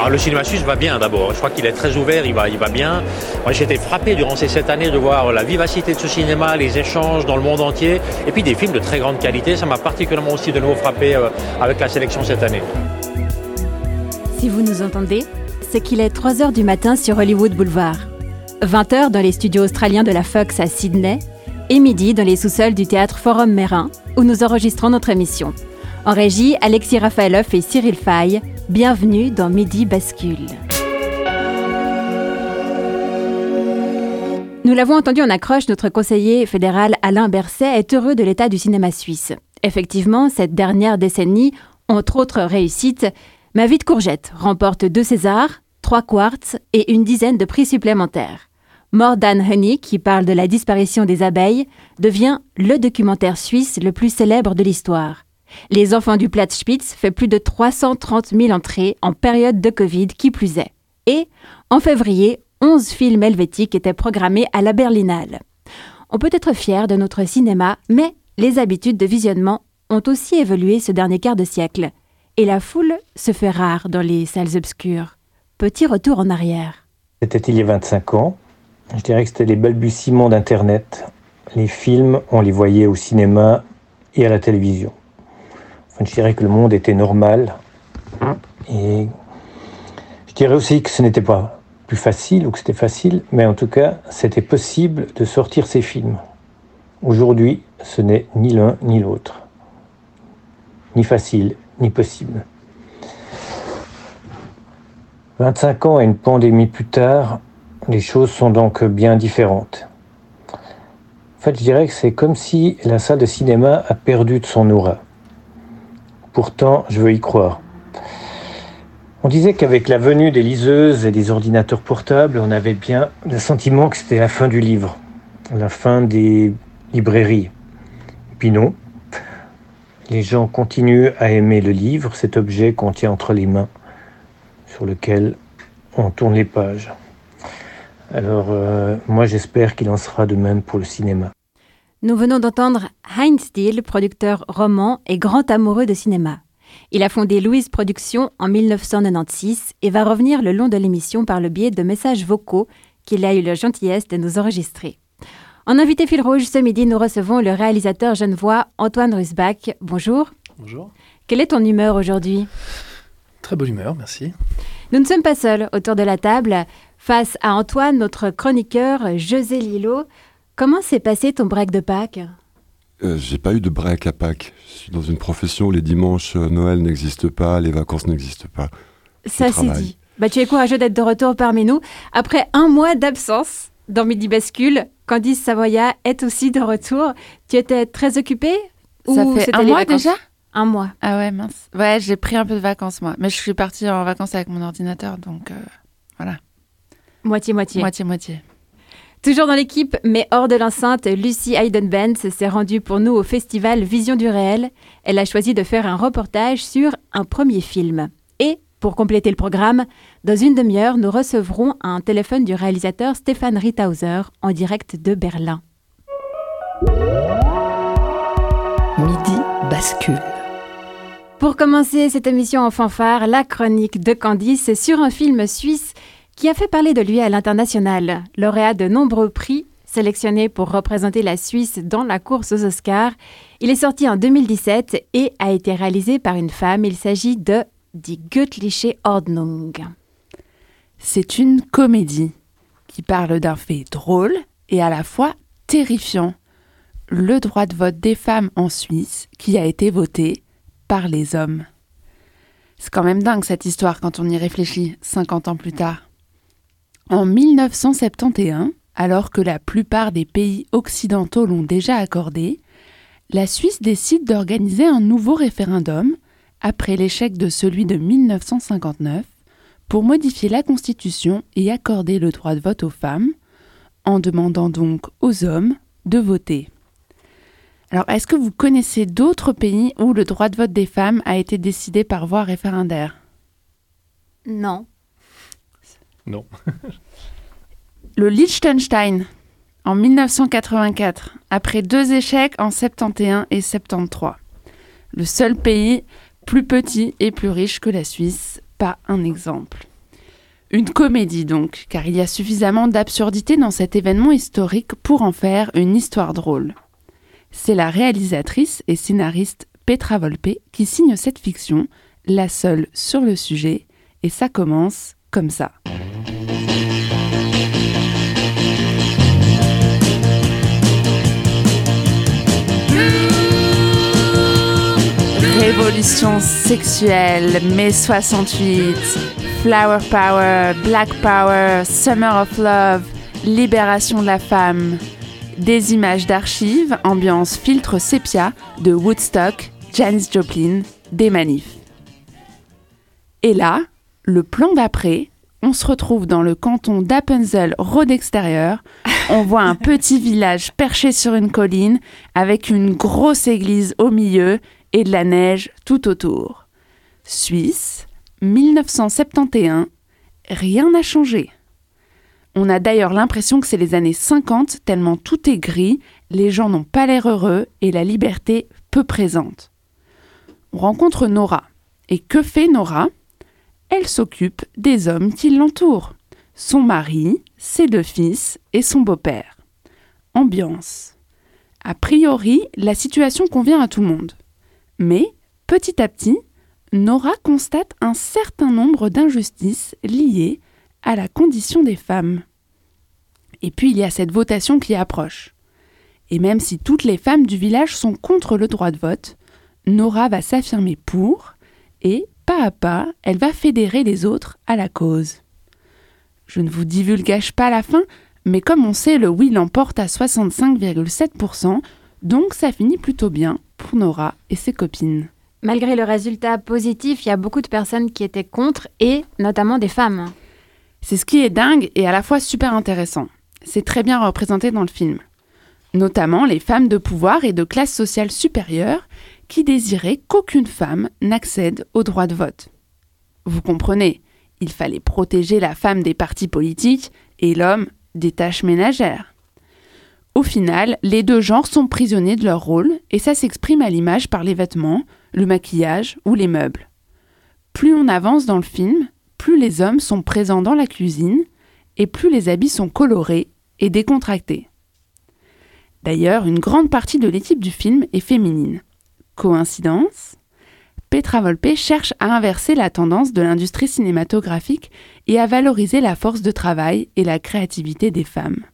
Alors le cinéma suisse va bien d'abord. Je crois qu'il est très ouvert, il va, il va bien. Moi j'ai été frappé durant ces sept années de voir la vivacité de ce cinéma, les échanges dans le monde entier, et puis des films de très grande qualité. Ça m'a particulièrement aussi de nouveau frappé euh, avec la sélection cette année. Si vous nous entendez, c'est qu'il est 3h du matin sur Hollywood Boulevard. 20h dans les studios australiens de la Fox à Sydney et midi dans les sous-sols du théâtre Forum Mérin où nous enregistrons notre émission. En régie, Alexis Rafaeloff et Cyril Fay. Bienvenue dans Midi Bascule. Nous l'avons entendu en accroche, notre conseiller fédéral Alain Berset est heureux de l'état du cinéma suisse. Effectivement, cette dernière décennie, entre autres réussites, Ma vie de courgette remporte deux Césars, trois Quartz et une dizaine de prix supplémentaires. More Than Honey, qui parle de la disparition des abeilles, devient le documentaire suisse le plus célèbre de l'histoire. Les Enfants du Platzspitz fait plus de 330 000 entrées en période de Covid, qui plus est. Et, en février, 11 films helvétiques étaient programmés à la Berlinale. On peut être fier de notre cinéma, mais les habitudes de visionnement ont aussi évolué ce dernier quart de siècle. Et la foule se fait rare dans les salles obscures. Petit retour en arrière. C'était il y a 25 ans. Je dirais que c'était les balbutiements d'Internet. Les films, on les voyait au cinéma et à la télévision. Je dirais que le monde était normal. Et je dirais aussi que ce n'était pas plus facile ou que c'était facile, mais en tout cas, c'était possible de sortir ces films. Aujourd'hui, ce n'est ni l'un ni l'autre. Ni facile, ni possible. 25 ans et une pandémie plus tard, les choses sont donc bien différentes. En fait, je dirais que c'est comme si la salle de cinéma a perdu de son aura. Pourtant, je veux y croire. On disait qu'avec la venue des liseuses et des ordinateurs portables, on avait bien le sentiment que c'était la fin du livre, la fin des librairies. Puis non, les gens continuent à aimer le livre, cet objet qu'on tient entre les mains, sur lequel on tourne les pages. Alors, euh, moi, j'espère qu'il en sera de même pour le cinéma. Nous venons d'entendre Heinz Steele, producteur roman et grand amoureux de cinéma. Il a fondé Louise Productions en 1996 et va revenir le long de l'émission par le biais de messages vocaux qu'il a eu la gentillesse de nous enregistrer. En invité fil rouge ce midi, nous recevons le réalisateur genevois Antoine Rusbach. Bonjour. Bonjour. Quelle est ton humeur aujourd'hui? Très bonne humeur, merci. Nous ne sommes pas seuls autour de la table. Face à Antoine, notre chroniqueur José Lillo, comment s'est passé ton break de Pâques euh, J'ai pas eu de break à Pâques. Je suis dans une profession où les dimanches, euh, Noël n'existe pas, les vacances n'existent pas. Ça c'est dit. Bah, tu es courageux d'être de retour parmi nous. Après un mois d'absence dans Midi Bascule, Candice Savoya est aussi de retour. Tu étais très occupée Ça ou fait un mois déjà? Un mois. Ah ouais, mince. Ouais, j'ai pris un peu de vacances, moi. Mais je suis partie en vacances avec mon ordinateur, donc euh, voilà. Moitié-moitié. Moitié-moitié. Toujours dans l'équipe, mais hors de l'enceinte, Lucie Hayden-Benz s'est rendue pour nous au festival Vision du réel. Elle a choisi de faire un reportage sur un premier film. Et, pour compléter le programme, dans une demi-heure, nous recevrons un téléphone du réalisateur Stéphane Riethauser en direct de Berlin. Midi bascule. Pour commencer cette émission en fanfare, la chronique de Candice sur un film suisse qui a fait parler de lui à l'international. Lauréat de nombreux prix, sélectionné pour représenter la Suisse dans la course aux Oscars, il est sorti en 2017 et a été réalisé par une femme. Il s'agit de Die Göttliche Ordnung. C'est une comédie qui parle d'un fait drôle et à la fois terrifiant. Le droit de vote des femmes en Suisse qui a été voté par les hommes. C'est quand même dingue cette histoire quand on y réfléchit 50 ans plus tard. En 1971, alors que la plupart des pays occidentaux l'ont déjà accordé, la Suisse décide d'organiser un nouveau référendum après l'échec de celui de 1959 pour modifier la Constitution et accorder le droit de vote aux femmes, en demandant donc aux hommes de voter. Alors, est-ce que vous connaissez d'autres pays où le droit de vote des femmes a été décidé par voie référendaire? Non. Le Liechtenstein, en 1984, après deux échecs en 71 et 73. Le seul pays plus petit et plus riche que la Suisse, pas un exemple. Une comédie donc, car il y a suffisamment d'absurdité dans cet événement historique pour en faire une histoire drôle. C'est la réalisatrice et scénariste Petra Volpe qui signe cette fiction, la seule sur le sujet, et ça commence comme ça. Révolution sexuelle, mai 68, Flower Power, Black Power, Summer of Love, Libération de la femme. Des images d'archives, ambiance filtre sépia de Woodstock, Janis Joplin, des manifs. Et là, le plan d'après, on se retrouve dans le canton d'Appenzell, Road extérieur. On voit un petit village perché sur une colline avec une grosse église au milieu et de la neige tout autour. Suisse, 1971, rien n'a changé. On a d'ailleurs l'impression que c'est les années 50 tellement tout est gris, les gens n'ont pas l'air heureux et la liberté peu présente. On rencontre Nora. Et que fait Nora? Elle s'occupe des hommes qui l'entourent. Son mari, ses deux fils et son beau-père. Ambiance. A priori, la situation convient à tout le monde. Mais, petit à petit, Nora constate un certain nombre d'injustices liées à la condition des femmes. Et puis il y a cette votation qui approche. Et même si toutes les femmes du village sont contre le droit de vote, Nora va s'affirmer pour, et pas à pas, elle va fédérer les autres à la cause. Je ne vous divulgage pas la fin, mais comme on sait, le oui l'emporte à 65,7%, donc ça finit plutôt bien pour Nora et ses copines. Malgré le résultat positif, il y a beaucoup de personnes qui étaient contre, et notamment des femmes. C'est ce qui est dingue et à la fois super intéressant. C'est très bien représenté dans le film. Notamment les femmes de pouvoir et de classe sociale supérieure qui désiraient qu'aucune femme n'accède au droit de vote. Vous comprenez, il fallait protéger la femme des partis politiques et l'homme des tâches ménagères. Au final, les deux genres sont prisonniers de leur rôle et ça s'exprime à l'image par les vêtements, le maquillage ou les meubles. Plus on avance dans le film, plus les hommes sont présents dans la cuisine et plus les habits sont colorés et décontractés. D'ailleurs, une grande partie de l'équipe du film est féminine. Coïncidence? Petra Volpe cherche à inverser la tendance de l'industrie cinématographique et à valoriser la force de travail et la créativité des femmes.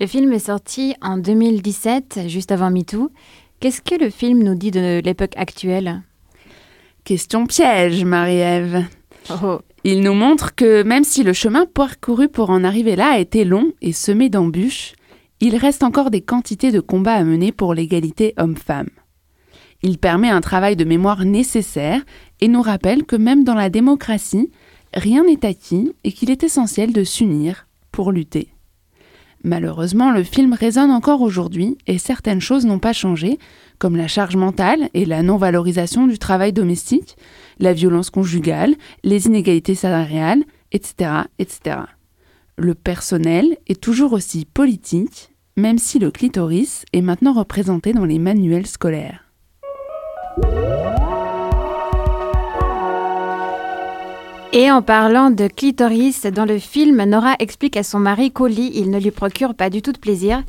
Le film est sorti en 2017, juste avant MeToo. Qu'est-ce que le film nous dit de l'époque actuelle? Question piège, Marie-Ève. Oh. Il nous montre que même si le chemin parcouru pour en arriver là a été long et semé d'embûches, il reste encore des quantités de combats à mener pour l'égalité homme-femme. Il permet un travail de mémoire nécessaire et nous rappelle que même dans la démocratie, rien n'est acquis et qu'il est essentiel de s'unir pour lutter. Malheureusement, le film résonne encore aujourd'hui et certaines choses n'ont pas changé, comme la charge mentale et la non-valorisation du travail domestique, la violence conjugale, les inégalités salariales, etc., etc. Le personnel est toujours aussi politique, même si le clitoris est maintenant représenté dans les manuels scolaires. Et en parlant de clitoris, dans le film, Nora explique à son mari qu'au lit, il ne lui procure pas du tout de plaisir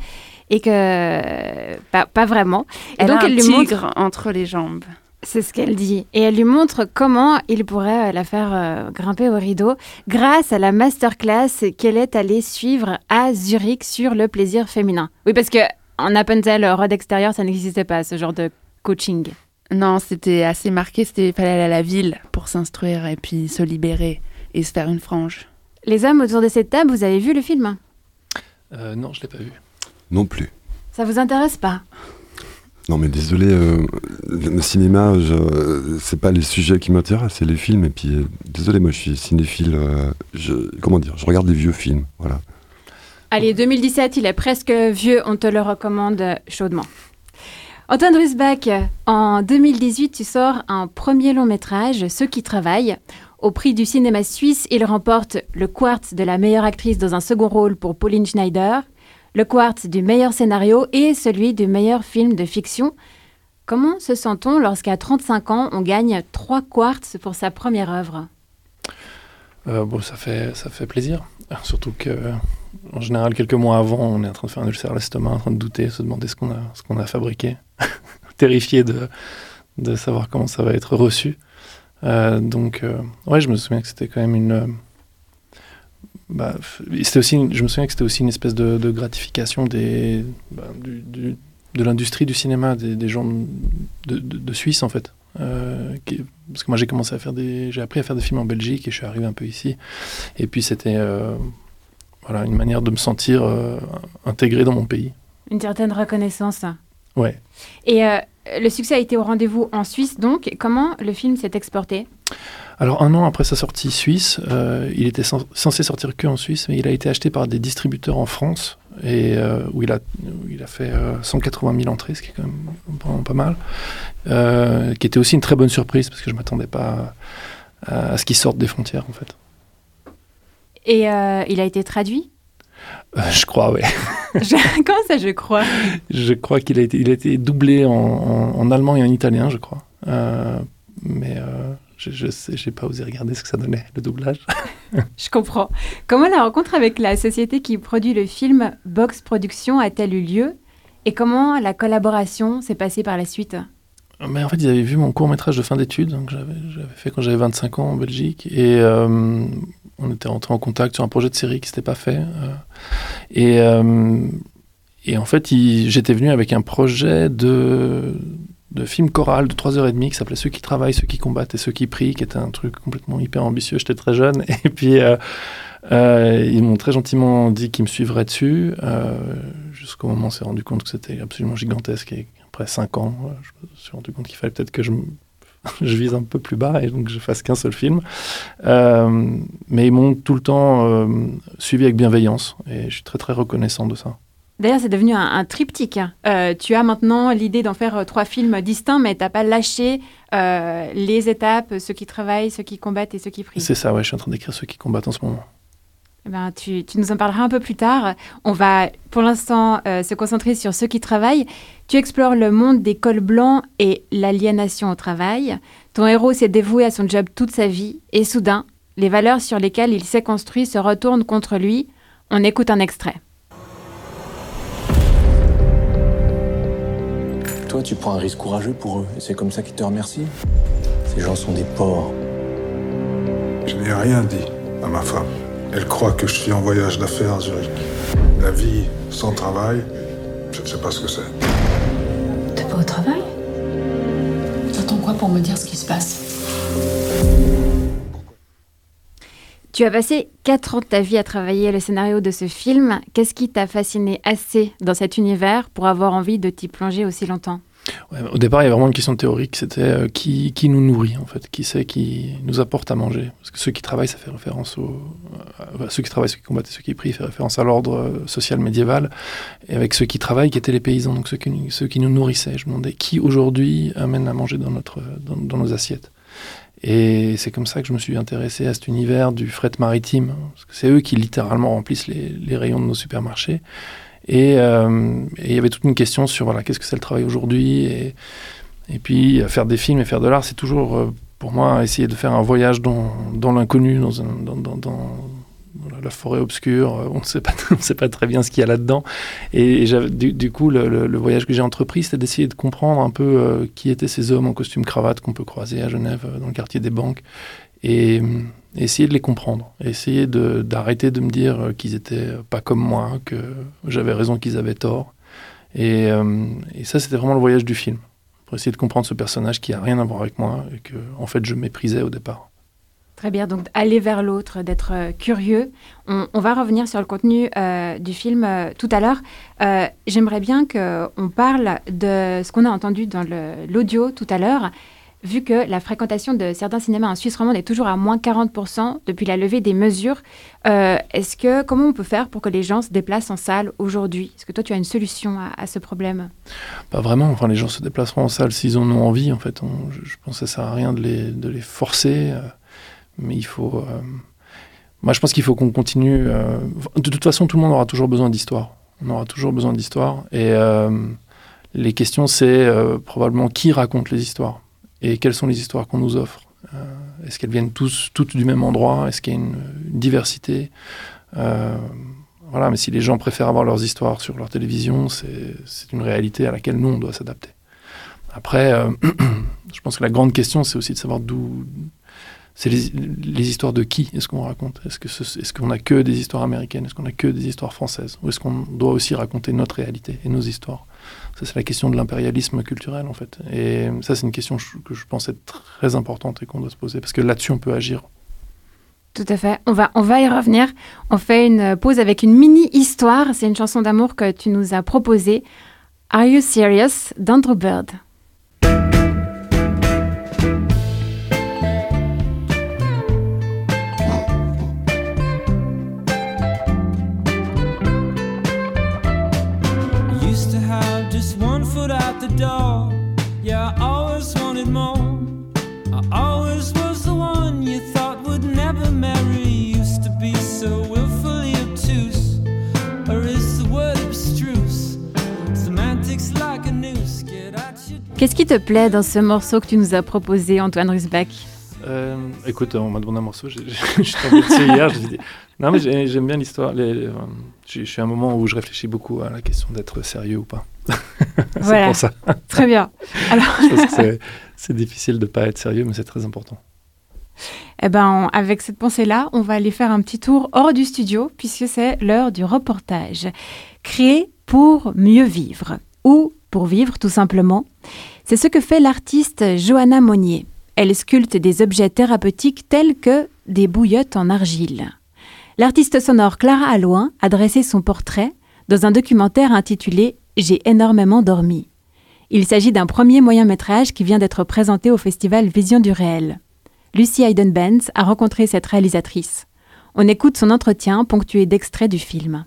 et que pas, pas vraiment. Et Elle donc a elle lui tigre montre, entre les jambes. c'est ce qu'elle dit, et elle lui montre comment il pourrait euh, la faire euh, grimper au rideau grâce à la masterclass qu'elle est allée suivre à Zurich sur le plaisir féminin. Oui, parce que en Appenzell, Road extérieur, ça n'existait pas ce genre de coaching. Non, c'était assez marqué, c'était fallait aller à la ville pour s'instruire et puis se libérer et se faire une frange. Les hommes autour de cette table, vous avez vu le film? Euh, non, je l'ai pas vu. Non plus. Ça vous intéresse pas? Non mais désolé, euh, le cinéma, je- c'est pas les sujets qui m'intéressent, c'est les films. Et puis, euh, désolé, moi je suis cinéphile. euh, je, comment dire Je regarde les vieux films, voilà. Allez, 2017, il est presque vieux, on te le recommande chaudement. Antoine Rusbach, en 2018, tu sors un premier long métrage, Ceux qui travaillent. Au prix du cinéma suisse, il remporte le quartz de la meilleure actrice dans un second rôle pour Pauline Schneider, le quartz du meilleur scénario et celui du meilleur film de fiction. Comment se sent-on lorsqu'à 35 ans, on gagne trois quartz pour sa première œuvre? Euh, bon, ça fait, ça fait plaisir. Surtout que, en général, quelques mois avant, on est en train de faire un ulcère à l'estomac, en train de douter, se demander ce qu'on a, ce qu'on a fabriqué, terrifié de, de savoir comment ça va être reçu. Euh, donc, euh, ouais, je me souviens que c'était quand même une. euh, bah, aussi, je me souviens que c'était aussi une espèce de, gratification des, bah, de l'industrie du cinéma, des, gens de, Suisse en fait. Euh, parce que moi j'ai commencé à faire des, j'ai appris à faire des films en Belgique et je suis arrivé un peu ici. Et puis c'était voilà une manière de me sentir intégré dans mon pays. Une certaine reconnaissance. Ouais. Et euh, le succès a été au rendez-vous en Suisse, donc comment le film s'est exporté? Alors un an après sa sortie suisse, euh, il était cen- censé sortir que en Suisse, mais il a été acheté par des distributeurs en France et euh, où il a où il a fait euh, 180 000 entrées, ce qui est quand même vraiment pas mal, qui était aussi une très bonne surprise parce que je m'attendais pas à, à ce qu'il sorte des frontières en fait. Et il a été traduit? Euh, je crois. Je- Comment ça, je crois? Je crois qu'il a été, il a été doublé en, en- en allemand et en italien, je crois. Euh, mais euh, je, j'ai pas osé regarder ce que ça donnait, le doublage. Je comprends. Comment la rencontre avec la société qui produit le film Box Production a-t-elle eu lieu? Et comment la collaboration s'est passée par la suite? Mais en fait, ils avaient vu mon court métrage de fin d'études, donc j'avais, fait quand j'avais 25 ans en Belgique, et euh, on était rentré en contact sur un projet de série qui s'était pas fait. euh, et, euh, et en fait, j'étais venu avec un projet de, film choral de 3h30 qui s'appelait Ceux qui travaillent, ceux qui combattent et ceux qui prient, qui était un truc complètement hyper ambitieux. J'étais très jeune, et puis ils m'ont très gentiment dit qu'ils me suivraient dessus, jusqu'au moment où on s'est rendu compte que c'était absolument gigantesque. Après 5 ans, euh, je me suis rendu compte qu'il fallait peut-être que je, je vise un peu plus bas et donc je fasse qu'un seul film. Euh, mais ils m'ont tout le temps euh, suivi avec bienveillance et je suis très très reconnaissant de ça. D'ailleurs, c'est devenu un, un triptyque. Euh, tu as maintenant l'idée d'en faire trois films distincts, mais tu n'as pas lâché les étapes, ceux qui travaillent, ceux qui combattent et ceux qui prient. C'est ça, ouais, je suis en train d'écrire ceux qui combattent en ce moment. Eh ben, tu, tu nous en parleras un peu plus tard. On va pour l'instant euh, se concentrer sur ceux qui travaillent. Tu explores le monde des cols blancs et l'aliénation au travail. Ton héros s'est dévoué à son job toute sa vie et soudain, les valeurs sur lesquelles il s'est construit se retournent contre lui. On écoute un extrait. Toi, tu prends un risque courageux pour eux, et c'est comme ça qu'ils te remercient. Ces gens sont des porcs. Je n'ai rien dit à ma femme. Elle croit que je suis en voyage d'affaires à Zurich. La vie sans travail, je ne sais pas ce que c'est. T'es pas au travail? T'attends quoi pour me dire ce qui se passe? Tu as passé 4 ans de ta vie à travailler le scénario de ce film. Qu'est-ce qui t'a fasciné assez dans cet univers pour avoir envie de t'y plonger aussi longtemps? Au départ, il y avait vraiment une question théorique, c'était euh, qui, qui nous nourrit en fait, qui c'est qui nous apporte à manger. Parce que ceux qui travaillent, ça fait référence aux euh, ceux qui travaillent, ceux qui combattent, ceux qui prient, fait référence à l'ordre euh, social médiéval. Et avec ceux qui travaillent, qui étaient les paysans, donc ceux qui, nous nourrissaient. Je me demandais qui aujourd'hui amène à manger dans notre dans, nos assiettes. Et c'est comme ça que je me suis intéressé à cet univers du fret maritime, hein, parce que c'est eux qui littéralement remplissent les rayons de nos supermarchés. Et, euh, et il y avait toute une question sur voilà, qu'est-ce que c'est le travail aujourd'hui. Et, et puis, euh, faire des films et faire de l'art, c'est toujours, euh, pour moi, essayer de faire un voyage dans, dans l'inconnu, dans- dans la- forêt obscure. Euh, On ne sait pas, très bien ce qu'il y a là-dedans. Et, du, coup, le, voyage que j'ai entrepris, c'était d'essayer de comprendre un peu euh, qui étaient ces hommes en costume cravate qu'on peut croiser à Genève, euh, dans le quartier des banques. Et essayer de les comprendre. Essayer d'arrêter de, me dire qu'ils étaient pas comme moi, que j'avais raison, qu'ils avaient tort. Et, et ça, c'était vraiment le voyage du film. Pour essayer de comprendre ce personnage qui a rien à voir avec moi et que, en fait, je méprisais au départ. Très bien, donc aller vers l'autre, d'être euh, curieux. On, va revenir sur le contenu euh, du film euh, tout à l'heure. J'aimerais bien qu'on parle de ce qu'on a entendu dans l'audio tout à l'heure. vu que la fréquentation de certains cinémas en Suisse romande est toujours à moins 40% depuis la levée des mesures. Est-ce que comment on peut faire pour que les gens se déplacent en salle aujourd'hui? Est-ce que toi tu as une solution à, ce problème? Pas vraiment. Enfin, les gens se déplaceront en salle s'ils en ont envie. En fait, je, pense que ça sert à rien de les, de les forcer, mais il faut. Euh, moi, je pense qu'il faut qu'on continue. de toute façon, tout le monde aura toujours besoin d'histoire. On aura toujours besoin d'histoire et les questions, c'est probablement qui raconte les histoires? Et quelles sont les histoires qu'on nous offre? Euh, est-ce qu'elles viennent toutes du même endroit? Est-ce qu'il y a une, diversité? Euh, Voilà, mais si les gens préfèrent avoir leurs histoires sur leur télévision, c'est une réalité à laquelle nous, on doit s'adapter. Après, euh, je pense que la grande question, c'est aussi de savoir d'où... C'est les, histoires de qui est-ce qu'on raconte? Est-ce qu'on est qu'on a que des histoires américaines? Est-ce qu'on a que des histoires françaises? Ou est-ce qu'on doit aussi raconter notre réalité et nos histoires? C'est la question de l'impérialisme culturel, en fait. Et ça, c'est une question que je pense être très importante et qu'on doit se poser, parce que là-dessus, on peut agir. Tout à fait. On va, on va y revenir. On fait une pause avec une mini-histoire. C'est une chanson d'amour que tu nous as proposée. Are You Serious? d'Andrew Bird. Qu'est-ce qui te plaît dans ce morceau que tu nous as proposé, Antoine Rusbach euh, écoute, on m'a demandé un morceau, je suis hier, dit, non mais j'aime bien l'histoire. Je suis à un moment où je réfléchis beaucoup à la question d'être sérieux ou pas. c'est pour ça. Très bien. Alors... c'est difficile de ne pas être sérieux, mais c'est très important. Eh ben, avec cette pensée-là, on va aller faire un petit tour hors du studio, puisque c'est l'heure du reportage. Créer pour mieux vivre, ou pour vivre tout simplement. C'est ce que fait l'artiste Johanna Monnier. Elle sculpte des objets thérapeutiques tels que des bouillottes en argile. L'artiste sonore Clara Alloin a dressé son portrait dans un documentaire intitulé J'ai énormément dormi. Il s'agit d'un premier moyen métrage qui vient d'être présenté au festival Vision du réel. Lucie Hayden-Benz a rencontré cette réalisatrice. On écoute son entretien ponctué d'extraits du film.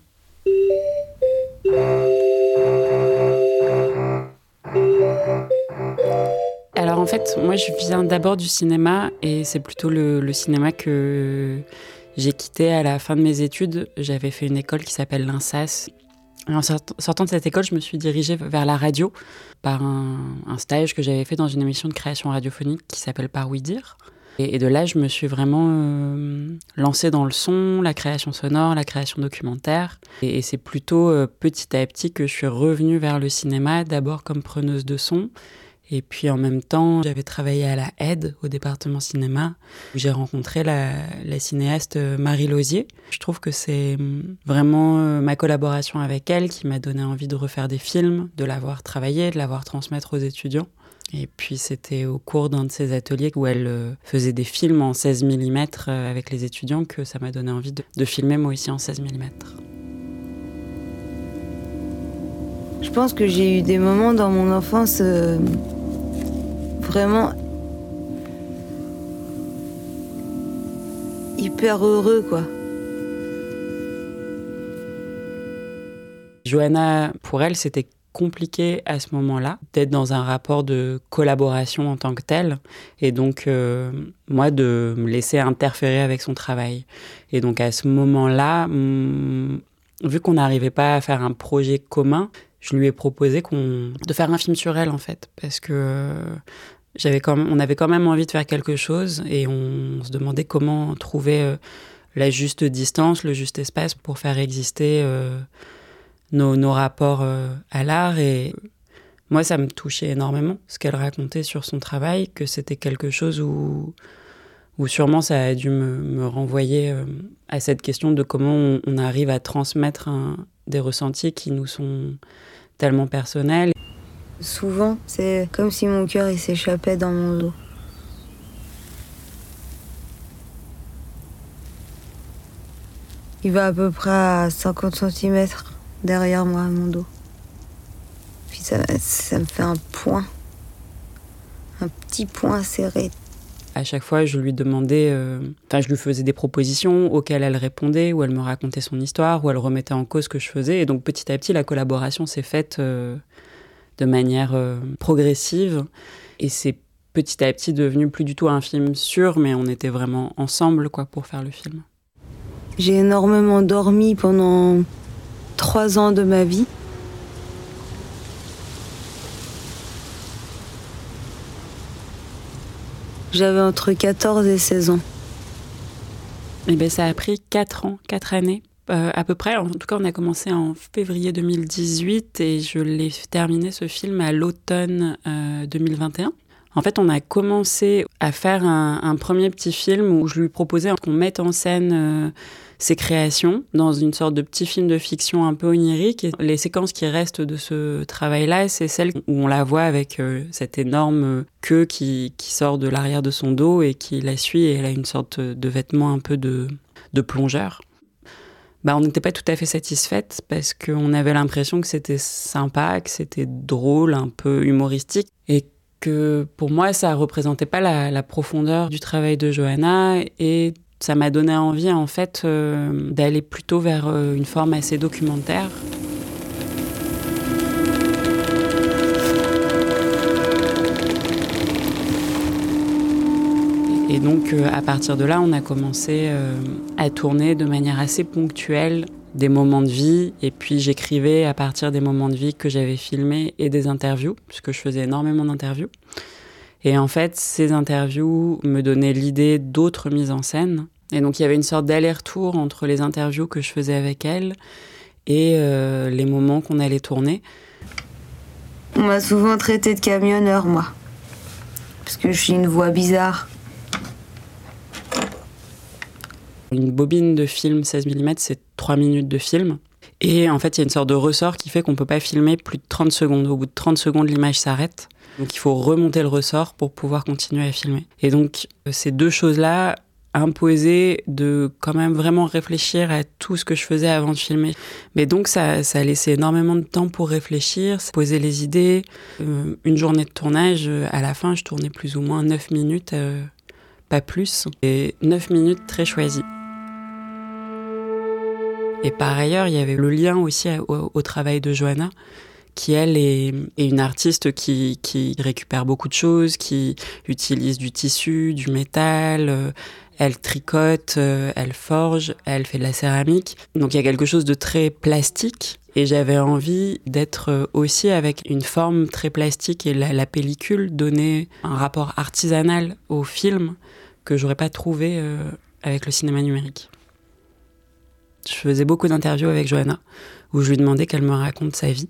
Alors en fait, moi je viens d'abord du cinéma et c'est plutôt le, cinéma que j'ai quitté à la fin de mes études. J'avais fait une école qui s'appelle l'INSAS. En sortant de cette école, je me suis dirigée vers la radio par un, stage que j'avais fait dans une émission de création radiophonique qui s'appelle Par oui dire. Et, de là, je me suis vraiment euh, lancée dans le son, la création sonore, la création documentaire. Et, c'est plutôt euh, petit à petit que je suis revenue vers le cinéma, d'abord comme preneuse de son. Et puis en même temps, j'avais travaillé à la aide au département cinéma, j'ai rencontré la, cinéaste euh, Marie Lausier. Je trouve que c'est vraiment ma collaboration avec elle qui m'a donné envie de refaire des films, de l'avoir travaillé, de l'avoir transmettre aux étudiants. Et puis c'était au cours d'un de ces ateliers où elle euh, faisait des films en 16 mm euh, avec les étudiants que ça m'a donné envie de, filmer moi aussi en 16 mm. Je pense que j'ai eu des moments dans mon enfance euh, vraiment hyper heureux quoi. Johanna, pour elle, c'était compliqué à ce moment-là d'être dans un rapport de collaboration en tant que tel et donc euh, moi de me laisser interférer avec son travail et donc à ce moment-là hmm, vu qu'on n'arrivait pas à faire un projet commun je lui ai proposé de faire un film sur elle en fait parce que j'avais quand on avait quand même envie de faire quelque chose et on se demandait comment trouver euh, la juste distance le juste espace pour faire exister euh, nos, rapports euh, à l'art. Et moi, ça me touchait énormément ce qu'elle racontait sur son travail, que c'était quelque chose où, où sûrement ça a dû me, renvoyer euh, à cette question de comment on, arrive à transmettre des ressentis qui nous sont tellement personnels. Souvent, c'est comme si mon cœur s'échappait dans mon dos. Il va à peu près à 50 cm derrière moi, mon dos. Puis ça, ça me fait un point. un petit point serré. À chaque fois, je lui demandais, euh, enfin, je lui faisais des propositions auxquelles elle répondait, ou elle me racontait son histoire, ou elle remettait en cause ce que je faisais. Et donc, petit à petit, la collaboration s'est faite euh, de manière euh, progressive. Et c'est petit à petit devenu plus du tout un film sûr, mais on était vraiment ensemble, quoi, pour faire le film. J'ai énormément dormi pendant trois ans de ma vie. J'avais entre 14 et 16 ans. Eh ben, ça a pris 4 ans, 4 années euh, à peu près. En tout cas, on a commencé en février 2018 et je l'ai terminé ce film à l'automne 2021. Euh, en fait, on a commencé à faire un, un, premier petit film où je lui proposais qu'on mette en scène euh, ses créations dans une sorte de petit film de fiction un peu onirique. Les séquences qui restent de ce travail-là, c'est celles où on la voit avec euh, cette énorme queue qui, qui sort de l'arrière de son dos et qui la suit et elle a une sorte de vêtement un peu de, de plongeur. Bah, on n'était pas tout à fait satisfaite parce qu'on avait l'impression que c'était sympa, que c'était drôle, un peu humoristique et que pour moi ça représentait pas la, la profondeur du travail de Johanna et ça m'a donné envie en fait euh, d'aller plutôt vers euh, une forme assez documentaire. Et donc euh, à partir de là, on a commencé à tourner de manière assez ponctuelle des moments de vie et puis j'écrivais à partir des moments de vie que j'avais filmés et des interviews puisque je faisais énormément d'interviews. Et en fait, ces interviews me donnaient l'idée d'autres mises en scène et donc il y avait une sorte d'aller-retour entre les interviews que je faisais avec elle et euh, les moments qu'on allait tourner. On m'a souvent traité de camionneur, moi. Parce que je suis une voix bizarre. Une bobine de film 16 mm, c'est 3 minutes de film. Et en fait, il y a une sorte de ressort qui fait qu'on ne peut pas filmer plus de 30 secondes. Au bout de 30 secondes, l'image s'arrête. Donc il faut remonter le ressort pour pouvoir continuer à filmer. Et donc ces deux choses-là, imposé de quand même vraiment réfléchir à tout ce que je faisais avant de filmer. Mais donc ça, ça a laissé énormément de temps pour réfléchir, poser les idées. Euh, une journée de tournage, euh, à la fin, je tournais plus ou moins 9 minutes, euh, pas plus. Et 9 minutes très choisies. Et par ailleurs, il y avait le lien aussi au, travail de Johanna qui elle est, est une artiste qui, qui, récupère beaucoup de choses, qui utilise du tissu, du métal, elle tricote, euh, elle forge, elle fait de la céramique. Donc il y a quelque chose de très plastique. Et j'avais envie d'être euh, aussi avec une forme très plastique et la, pellicule donnait un rapport artisanal au film que j'aurais pas trouvé euh, avec le cinéma numérique. Je faisais beaucoup d'interviews avec Johanna où je lui demandais qu'elle me raconte sa vie.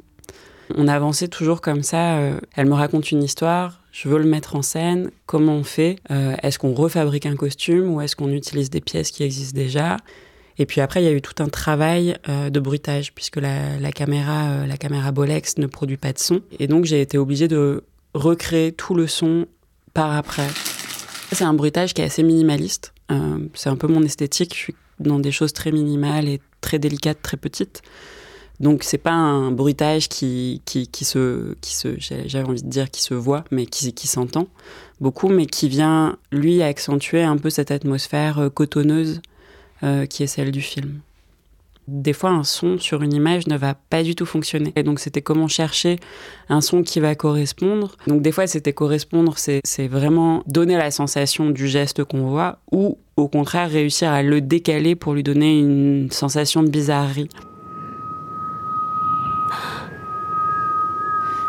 On avançait toujours comme ça. elle me raconte une histoire, je veux le mettre en scène, comment on fait euh, Est-ce qu'on refabrique un costume ou est-ce qu'on utilise des pièces qui existent déjà? Et puis après, il y a eu tout un travail euh, de bruitage, puisque la, caméra, euh, la caméra Bolex ne produit pas de son. Et donc, j'ai été obligée de recréer tout le son par après. C'est un bruitage qui est assez minimaliste. c'est un peu mon esthétique. Je suis dans des choses très minimales et très délicates, très petites. Donc c'est pas un bruitage qui, qui, qui se, qui se j'avais envie de dire qui se voit, mais qui, qui s'entend beaucoup, mais qui vient lui accentuer un peu cette atmosphère euh, cotonneuse euh, qui est celle du film. Des fois, un son sur une image ne va pas du tout fonctionner. Et donc, c'était comment chercher un son qui va correspondre. Donc, des fois, c'était correspondre, c'est vraiment donner la sensation du geste qu'on voit, ou au contraire, réussir à le décaler pour lui donner une sensation de bizarrerie.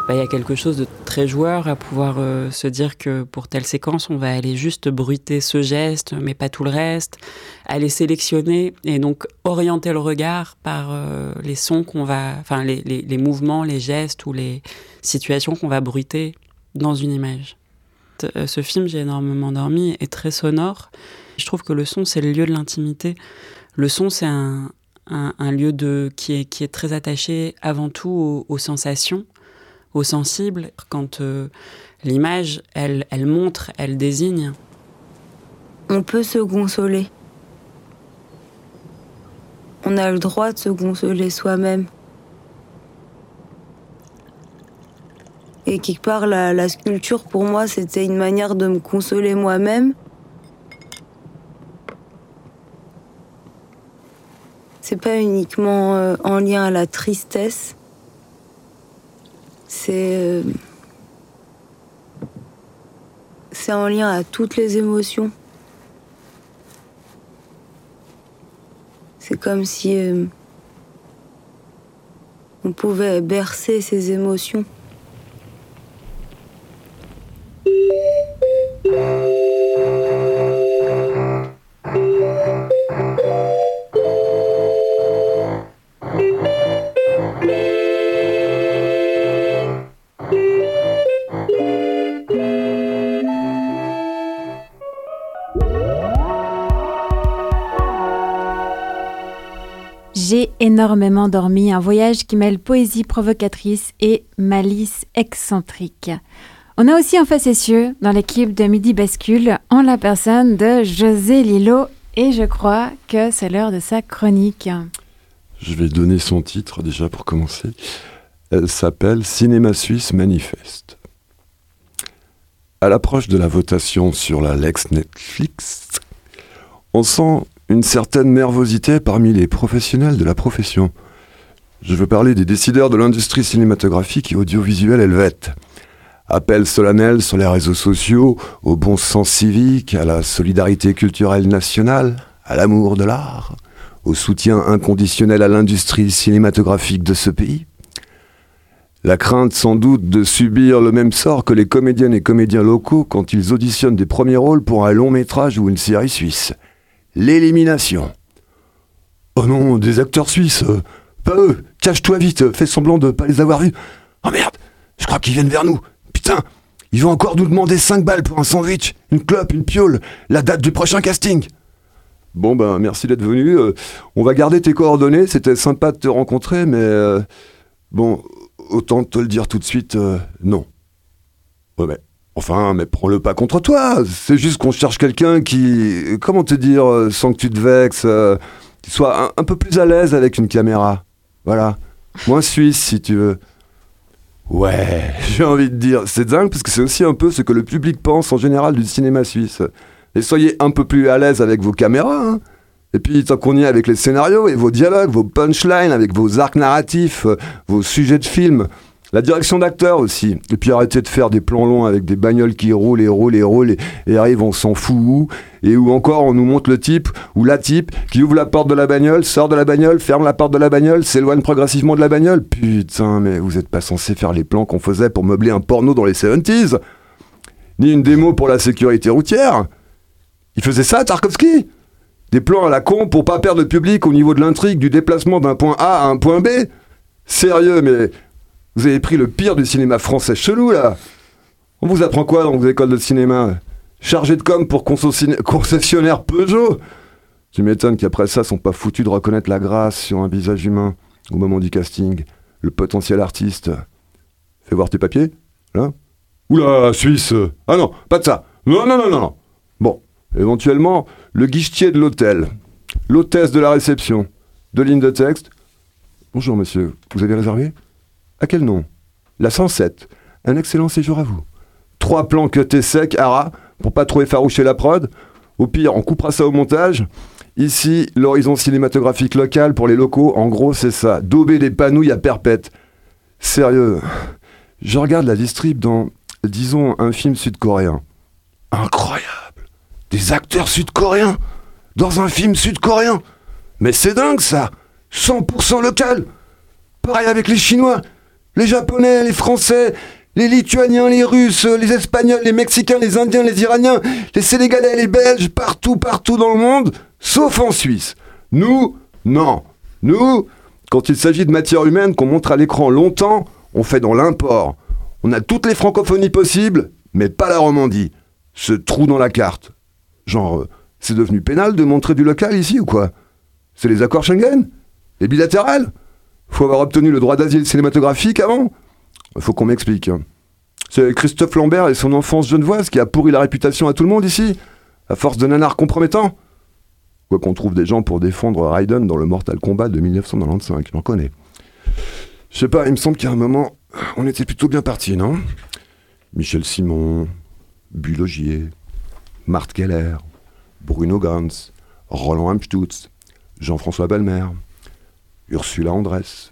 Bah, il y a quelque chose de très joueur à pouvoir euh, se dire que pour telle séquence, on va aller juste bruiter ce geste, mais pas tout le reste, aller sélectionner et donc orienter le regard par euh, les sons qu'on va, enfin les, mouvements, les gestes ou les situations qu'on va bruiter dans une image. Euh, ce film, j'ai énormément dormi, est très sonore. Je trouve que le son, c'est le lieu de l'intimité. Le son, c'est un, lieu de, qui, est, très attaché avant tout aux sensations sensible quand euh, l'image, elle, elle montre, elle désigne. On peut se consoler. On a le droit de se consoler soi-même. Et quelque part, la, la sculpture, pour moi, c'était une manière de me consoler moi-même. C'est pas uniquement euh, en lien à la tristesse. C'est. euh, c'est en lien à toutes les émotions. C'est comme si euh, on pouvait bercer ces émotions. Énormément dormi, un voyage qui mêle poésie provocatrice et malice excentrique. On a aussi en face cieux, dans l'équipe de Midi Bascule, en la personne de José Lillo, et je crois que c'est l'heure de sa chronique. Je vais donner son titre déjà pour commencer. Elle s'appelle Cinéma Suisse Manifeste. À l'approche de la votation sur la Lex Netflix, on sent une certaine nervosité parmi les professionnels de la profession. Je veux parler des décideurs de l'industrie cinématographique et audiovisuelle helvète. Appel solennel sur les réseaux sociaux, au bon sens civique, à la solidarité culturelle nationale, à l'amour de l'art, au soutien inconditionnel à l'industrie cinématographique de ce pays. La crainte sans doute de subir le même sort que les comédiennes et comédiens locaux quand ils auditionnent des premiers rôles pour un long métrage ou une série suisse. L'élimination. Oh non, des acteurs suisses. euh, Pas eux. Cache-toi vite. euh, Fais semblant de pas les avoir vus. Oh merde. Je crois qu'ils viennent vers nous. Putain. Ils vont encore nous demander 5 balles pour un sandwich, une clope, une piole, la date du prochain casting. Bon ben merci d'être venu. euh, on va garder tes coordonnées. C'était sympa de te rencontrer, mais bon, autant te le dire tout de suite, non. Ouais, mais enfin, mais prends-le pas contre toi. C'est juste qu'on cherche quelqu'un qui, comment te dire, euh, sans que tu te vexes, euh, qui soit un, peu plus à l'aise avec une caméra. Voilà. Moins suisse, si tu veux. Ouais, j'ai envie de dire, c'est dingue parce que c'est aussi un peu ce que le public pense en général du cinéma suisse. Et soyez un peu plus à l'aise avec vos caméras. hein. Et puis, tant qu'on y est avec les scénarios et vos dialogues, vos punchlines, avec vos arcs narratifs, euh, vos sujets de films, la direction d'acteur aussi. Et puis, arrêtez de faire des plans longs avec des bagnoles qui roulent et roulent et roulent et, arrivent, on s'en fout où. Et où encore, on nous montre le type ou la type qui ouvre la porte de la bagnole, sort de la bagnole, ferme la porte de la bagnole, s'éloigne progressivement de la bagnole. Putain, mais vous êtes pas censé faire les plans qu'on faisait pour meubler un porno dans les 70s Ni une démo pour la sécurité routière Il faisait ça, Tarkovsky? Des plans à la con pour pas perdre le public au niveau de l'intrigue du déplacement d'un point A à un point B? Sérieux, mais vous avez pris le pire du cinéma français chelou, là. On vous apprend quoi dans vos écoles de cinéma? Chargé de com pour concessionnaire Peugeot? Tu m'étonnes qu'après ça, sont pas foutus de reconnaître la grâce sur un visage humain au moment du casting. Le potentiel artiste. Fais voir tes papiers, là Oula, Suisse! Ah non, pas de ça! Non, non, non, non, non! Bon, éventuellement, le guichetier de l'hôtel, l'hôtesse de la réception, deux lignes de texte. Bonjour monsieur, vous avez réservé? À quel nom? La 107. Un excellent séjour à vous. Trois plans cutés secs, à ras, pour pas trop effaroucher la prod. Au pire, on coupera ça au montage. Ici, l'horizon cinématographique local pour les locaux, en gros, c'est ça. Dauber des panouilles à perpète. Sérieux, je regarde la distrib dans, disons, un film sud-coréen. Incroyable Des acteurs sud-coréens Dans un film sud-coréen Mais c'est dingue ça 100% local Pareil avec les Chinois, les Japonais, les Français, les Lituaniens, les Russes, les Espagnols, les Mexicains, les Indiens, les Iraniens, les Sénégalais, les Belges, partout, partout dans le monde, sauf en Suisse. Nous, non. Nous, quand il s'agit de matière humaine qu'on montre à l'écran longtemps, on fait dans l'import. On a toutes les francophonies possibles, mais pas la Romandie. Ce trou dans la carte. Genre, euh, c'est devenu pénal de montrer du local ici ou quoi? C'est les accords Schengen? Les bilatérales? Faut avoir obtenu le droit d'asile cinématographique avant Faut qu'on m'explique. C'est Christophe Lambert et son enfance genevoise qui a pourri la réputation à tout le monde ici, à force de nanars compromettants. Quoi qu'on trouve des gens pour défendre Raiden dans le Mortal Kombat de 1995, j'en connais. Je sais pas, il me semble qu'à un moment, on était plutôt bien partis, non? Michel Simon, Bulogier, Marthe Keller, Bruno Gans, Roland Amstutz, Jean-François Balmer, Ursula Andress.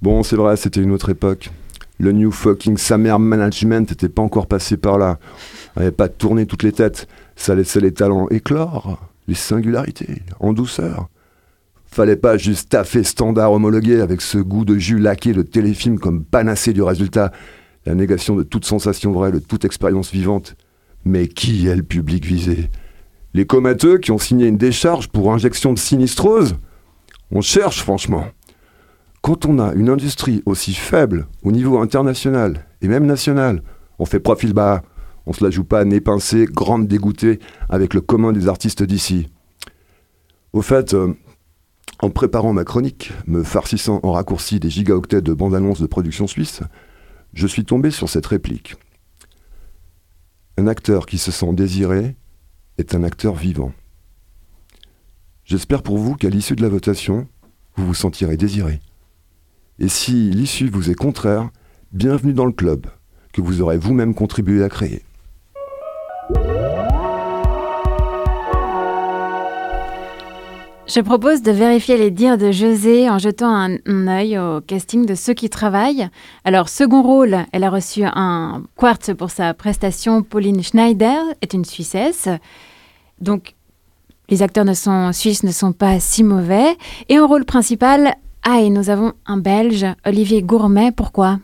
Bon, c'est vrai, c'était une autre époque. Le New Fucking Summer Management n'était pas encore passé par là. On n'avait pas tourné toutes les têtes. Ça laissait les talents éclore, les singularités, en douceur. Fallait pas juste taffer standard homologué avec ce goût de jus laqué de téléfilm comme panacée du résultat, la négation de toute sensation vraie, de toute expérience vivante. Mais qui est le public visé? Les comateux qui ont signé une décharge pour injection de sinistrose? On cherche franchement. Quand on a une industrie aussi faible au niveau international et même national, on fait profil bas, on se la joue pas nez pincé, grande dégoûtée avec le commun des artistes d'ici. Au fait, euh, en préparant ma chronique, me farcissant en raccourci des gigaoctets de bandes-annonces de production suisse, je suis tombé sur cette réplique. Un acteur qui se sent désiré est un acteur vivant. J'espère pour vous qu'à l'issue de la votation, vous vous sentirez désiré. Et si l'issue vous est contraire, bienvenue dans le club, que vous aurez vous-même contribué à créer. Je propose de vérifier les dires de José en jetant un, œil au casting de ceux qui travaillent. Alors, second rôle, elle a reçu un quartz pour sa prestation. Pauline Schneider est une Suissesse. Donc, les acteurs ne sont, suisses ne sont pas si mauvais. Et en rôle principal, ah, et nous avons un Belge, Olivier Gourmet. Pourquoi?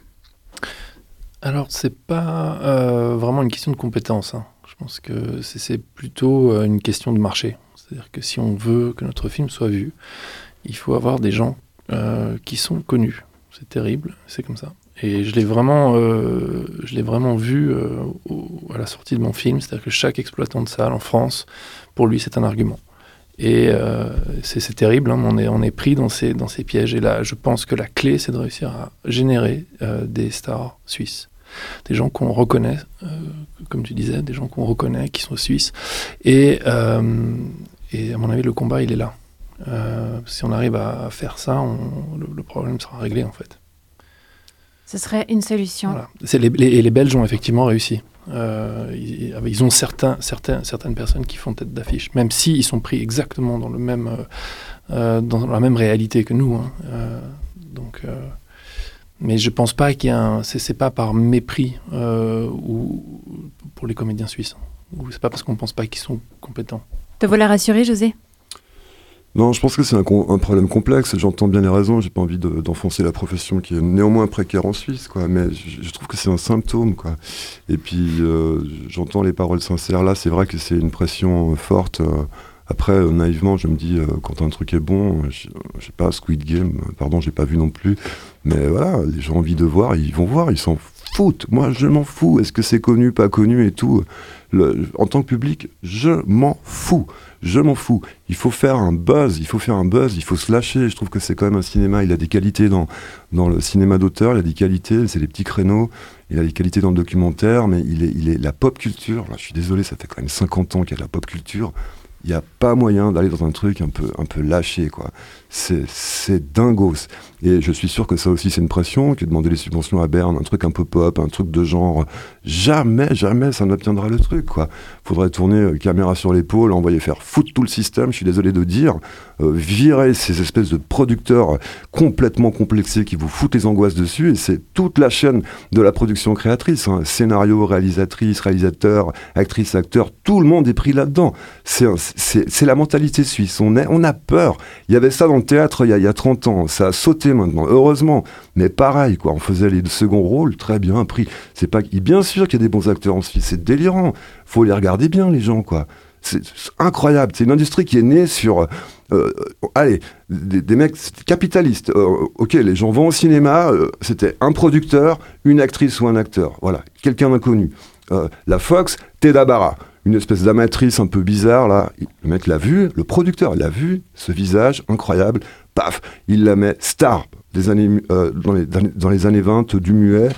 Alors, c'est pas euh, vraiment une question de compétence. hein. Je pense que c'est- plutôt euh, une question de marché. C'est-à-dire que si on veut que notre film soit vu, il faut avoir des gens euh, qui sont connus. C'est terrible, c'est comme ça. Et je l'ai vraiment, euh, je l'ai vraiment vu euh, au- à la sortie de mon film. C'est-à-dire que chaque exploitant de salle en France, pour lui, c'est un argument. Et euh, c'est terrible, hein, on est, on est pris dans ces, dans ces pièges. Et là, je pense que la clé, c'est de réussir à générer euh, des stars suisses. Des gens qu'on reconnaît, euh, comme tu disais, des gens qu'on reconnaît, qui sont suisses. Et, euh, et à mon avis, le combat, il est là. Si on arrive à faire ça, on- le problème sera réglé, en fait. Ce serait une solution. Voilà. Les, les- et les Belges ont effectivement réussi. Euh, ils, ils ont certains, certains, certaines personnes qui font tête d'affiche, même s'ils sont pris exactement dans, le même, euh, euh, dans la même réalité que nous. hein. Euh, donc, mais je pense pas qu'il y a un. C'est, pas par mépris ou, pour les comédiens suisses. Ou c'est pas parce qu'on pense pas qu'ils sont compétents. Te voilà rassuré, José? Non, je pense que c'est un, problème complexe. J'entends bien les raisons. J'ai pas envie de- d'enfoncer la profession qui est néanmoins précaire en Suisse, quoi. Mais je, trouve que c'est un symptôme, quoi. Et puis euh, j'entends les paroles sincères. Là, c'est vrai que c'est une pression euh, forte. euh. après, naïvement, je me dis quand un truc est bon, je, je sais pas Squid Game. Pardon, j'ai pas vu non plus. Mais voilà, les gens ont envie de voir, ils vont voir, ils s'en foutent. Moi, je m'en fous. Est-ce que c'est connu, pas connu et tout? En tant que public, je m'en fous. Je m'en fous. Il faut faire un buzz, il faut faire un buzz, il faut se lâcher. Je trouve que c'est quand même un cinéma, il a des qualités dans, le cinéma d'auteur, il a des qualités, c'est les petits créneaux, il a des qualités dans le documentaire, mais il est, la pop culture. Je suis désolé, ça fait quand même 50 ans qu'il y a de la pop culture. Il n'y a pas moyen d'aller dans un truc un peu, lâché, c'est dingos. Et je suis sûr que ça aussi, c'est une pression, que demander les subventions à Berne, un truc un peu pop, un truc de genre, jamais, jamais ça n'obtiendra le truc, quoi. Faudrait tourner euh, caméra sur l'épaule, envoyer faire foutre tout le système, je suis désolé de dire, euh, virer ces espèces de producteurs complètement complexés qui vous foutent les angoisses dessus, et c'est toute la chaîne de la production créatrice, hein. scénario, réalisatrice, réalisateur, actrice, acteur, tout le monde est pris là-dedans. C'est, la mentalité suisse, on, a peur. Il y avait ça dans le théâtre il y, a, il y a 30 ans, ça a sauté maintenant, heureusement, mais pareil, on faisait les seconds rôles, très bien pris. C'est pas, bien sûr qu'il y a des bons acteurs en Suisse, c'est délirant, faut les regarder bien les gens, quoi. C'est incroyable, c'est une industrie qui est née sur... euh, allez, des, mecs capitalistes. Euh, ok, les gens vont au cinéma, euh, c'était un producteur, une actrice ou un acteur. Voilà, quelqu'un d'inconnu. Euh, la Fox, Teda Barra, une espèce d'amatrice un peu bizarre, là. Le mec l'a vu, le producteur l'a vu, ce visage incroyable, paf, il la met star des années, euh, dans les années 20 du muet,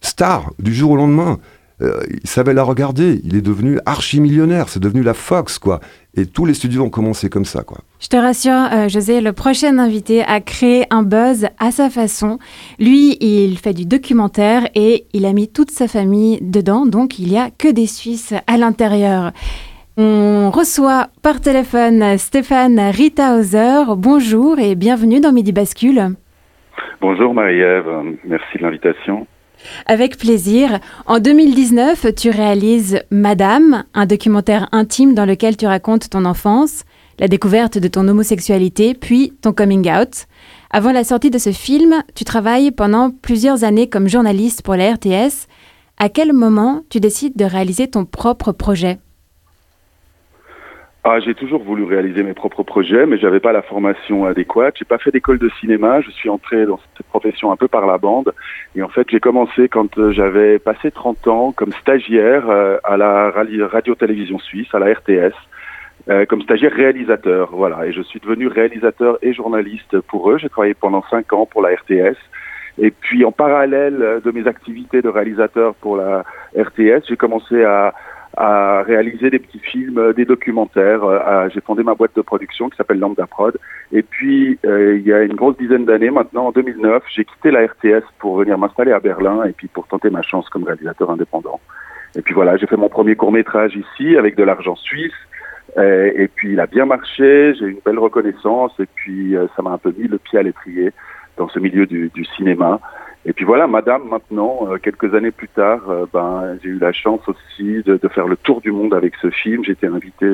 star du jour au lendemain. Euh, il savait la regarder, il est devenu archi-millionnaire, c'est devenu la Fox, quoi. Et tous les studios ont commencé comme ça, quoi. Je te rassure, euh, José, le prochain invité a créé un buzz à sa façon. Lui, il fait du documentaire et il a mis toute sa famille dedans, donc il n'y a que des Suisses à l'intérieur. On reçoit par téléphone Stéphane Ritahauser. Bonjour et bienvenue dans Midi Bascule. Bonjour Marie-Ève, merci de l'invitation. Avec plaisir. En 2019, tu réalises Madame, un documentaire intime dans lequel tu racontes ton enfance la découverte de ton homosexualité, puis ton coming out. Avant la sortie de ce film, tu travailles pendant plusieurs années comme journaliste pour la RTS. À quel moment tu décides de réaliser ton propre projet? Ah, j'ai toujours voulu réaliser mes propres projets, mais j'avais pas la formation adéquate. J'ai pas fait d'école de cinéma. Je suis entré dans cette profession un peu par la bande. Et en fait, j'ai commencé quand euh, j'avais passé 30 ans comme stagiaire euh, à la radio-télévision suisse, à la RTS. Euh, comme stagiaire réalisateur. Voilà, et je suis devenu réalisateur et journaliste pour eux. J'ai travaillé pendant cinq ans pour la RTS. Et puis en parallèle de mes activités de réalisateur pour la RTS, j'ai commencé à, à, réaliser des petits films, des documentaires. Euh, j'ai fondé ma boîte de production qui s'appelle Lambda Prod. Et puis euh, il y a une grosse dizaine d'années maintenant, en 2009, j'ai quitté la RTS pour venir m'installer à Berlin et puis pour tenter ma chance comme réalisateur indépendant. Et puis voilà, j'ai fait mon premier court métrage ici avec de l'argent suisse. Euh, et puis il a bien marché, j'ai une belle reconnaissance et puis euh, ça m'a un peu mis le pied à l'étrier dans ce milieu du, cinéma. Et puis voilà, Madame, maintenant, euh, quelques années plus tard, ben, j'ai eu la chance aussi de, de, faire le tour du monde avec ce film. J'ai été invité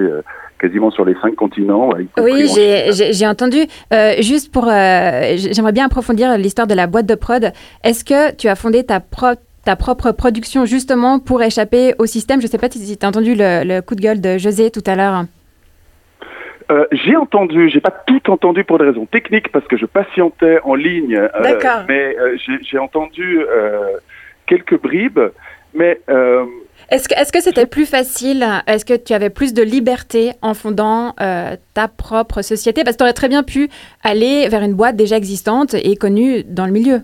quasiment sur les cinq continents. Oui, j'ai entendu. juste pour, j'aimerais bien approfondir l'histoire de la boîte de prod. Est-ce que tu as fondé ta propre ta propre production justement pour échapper au système? Je ne sais pas si tu as entendu le, coup de gueule de José tout à l'heure. Euh, j'ai entendu, j'ai pas tout entendu pour des raisons techniques parce que je patientais en ligne. Euh, mais euh, j'ai entendu quelques bribes. Mais est-ce que est-ce que c'était plus facile Est-ce que tu avais plus de liberté en fondant ta propre société? Parce que tu aurais très bien pu aller vers une boîte déjà existante et connue dans le milieu.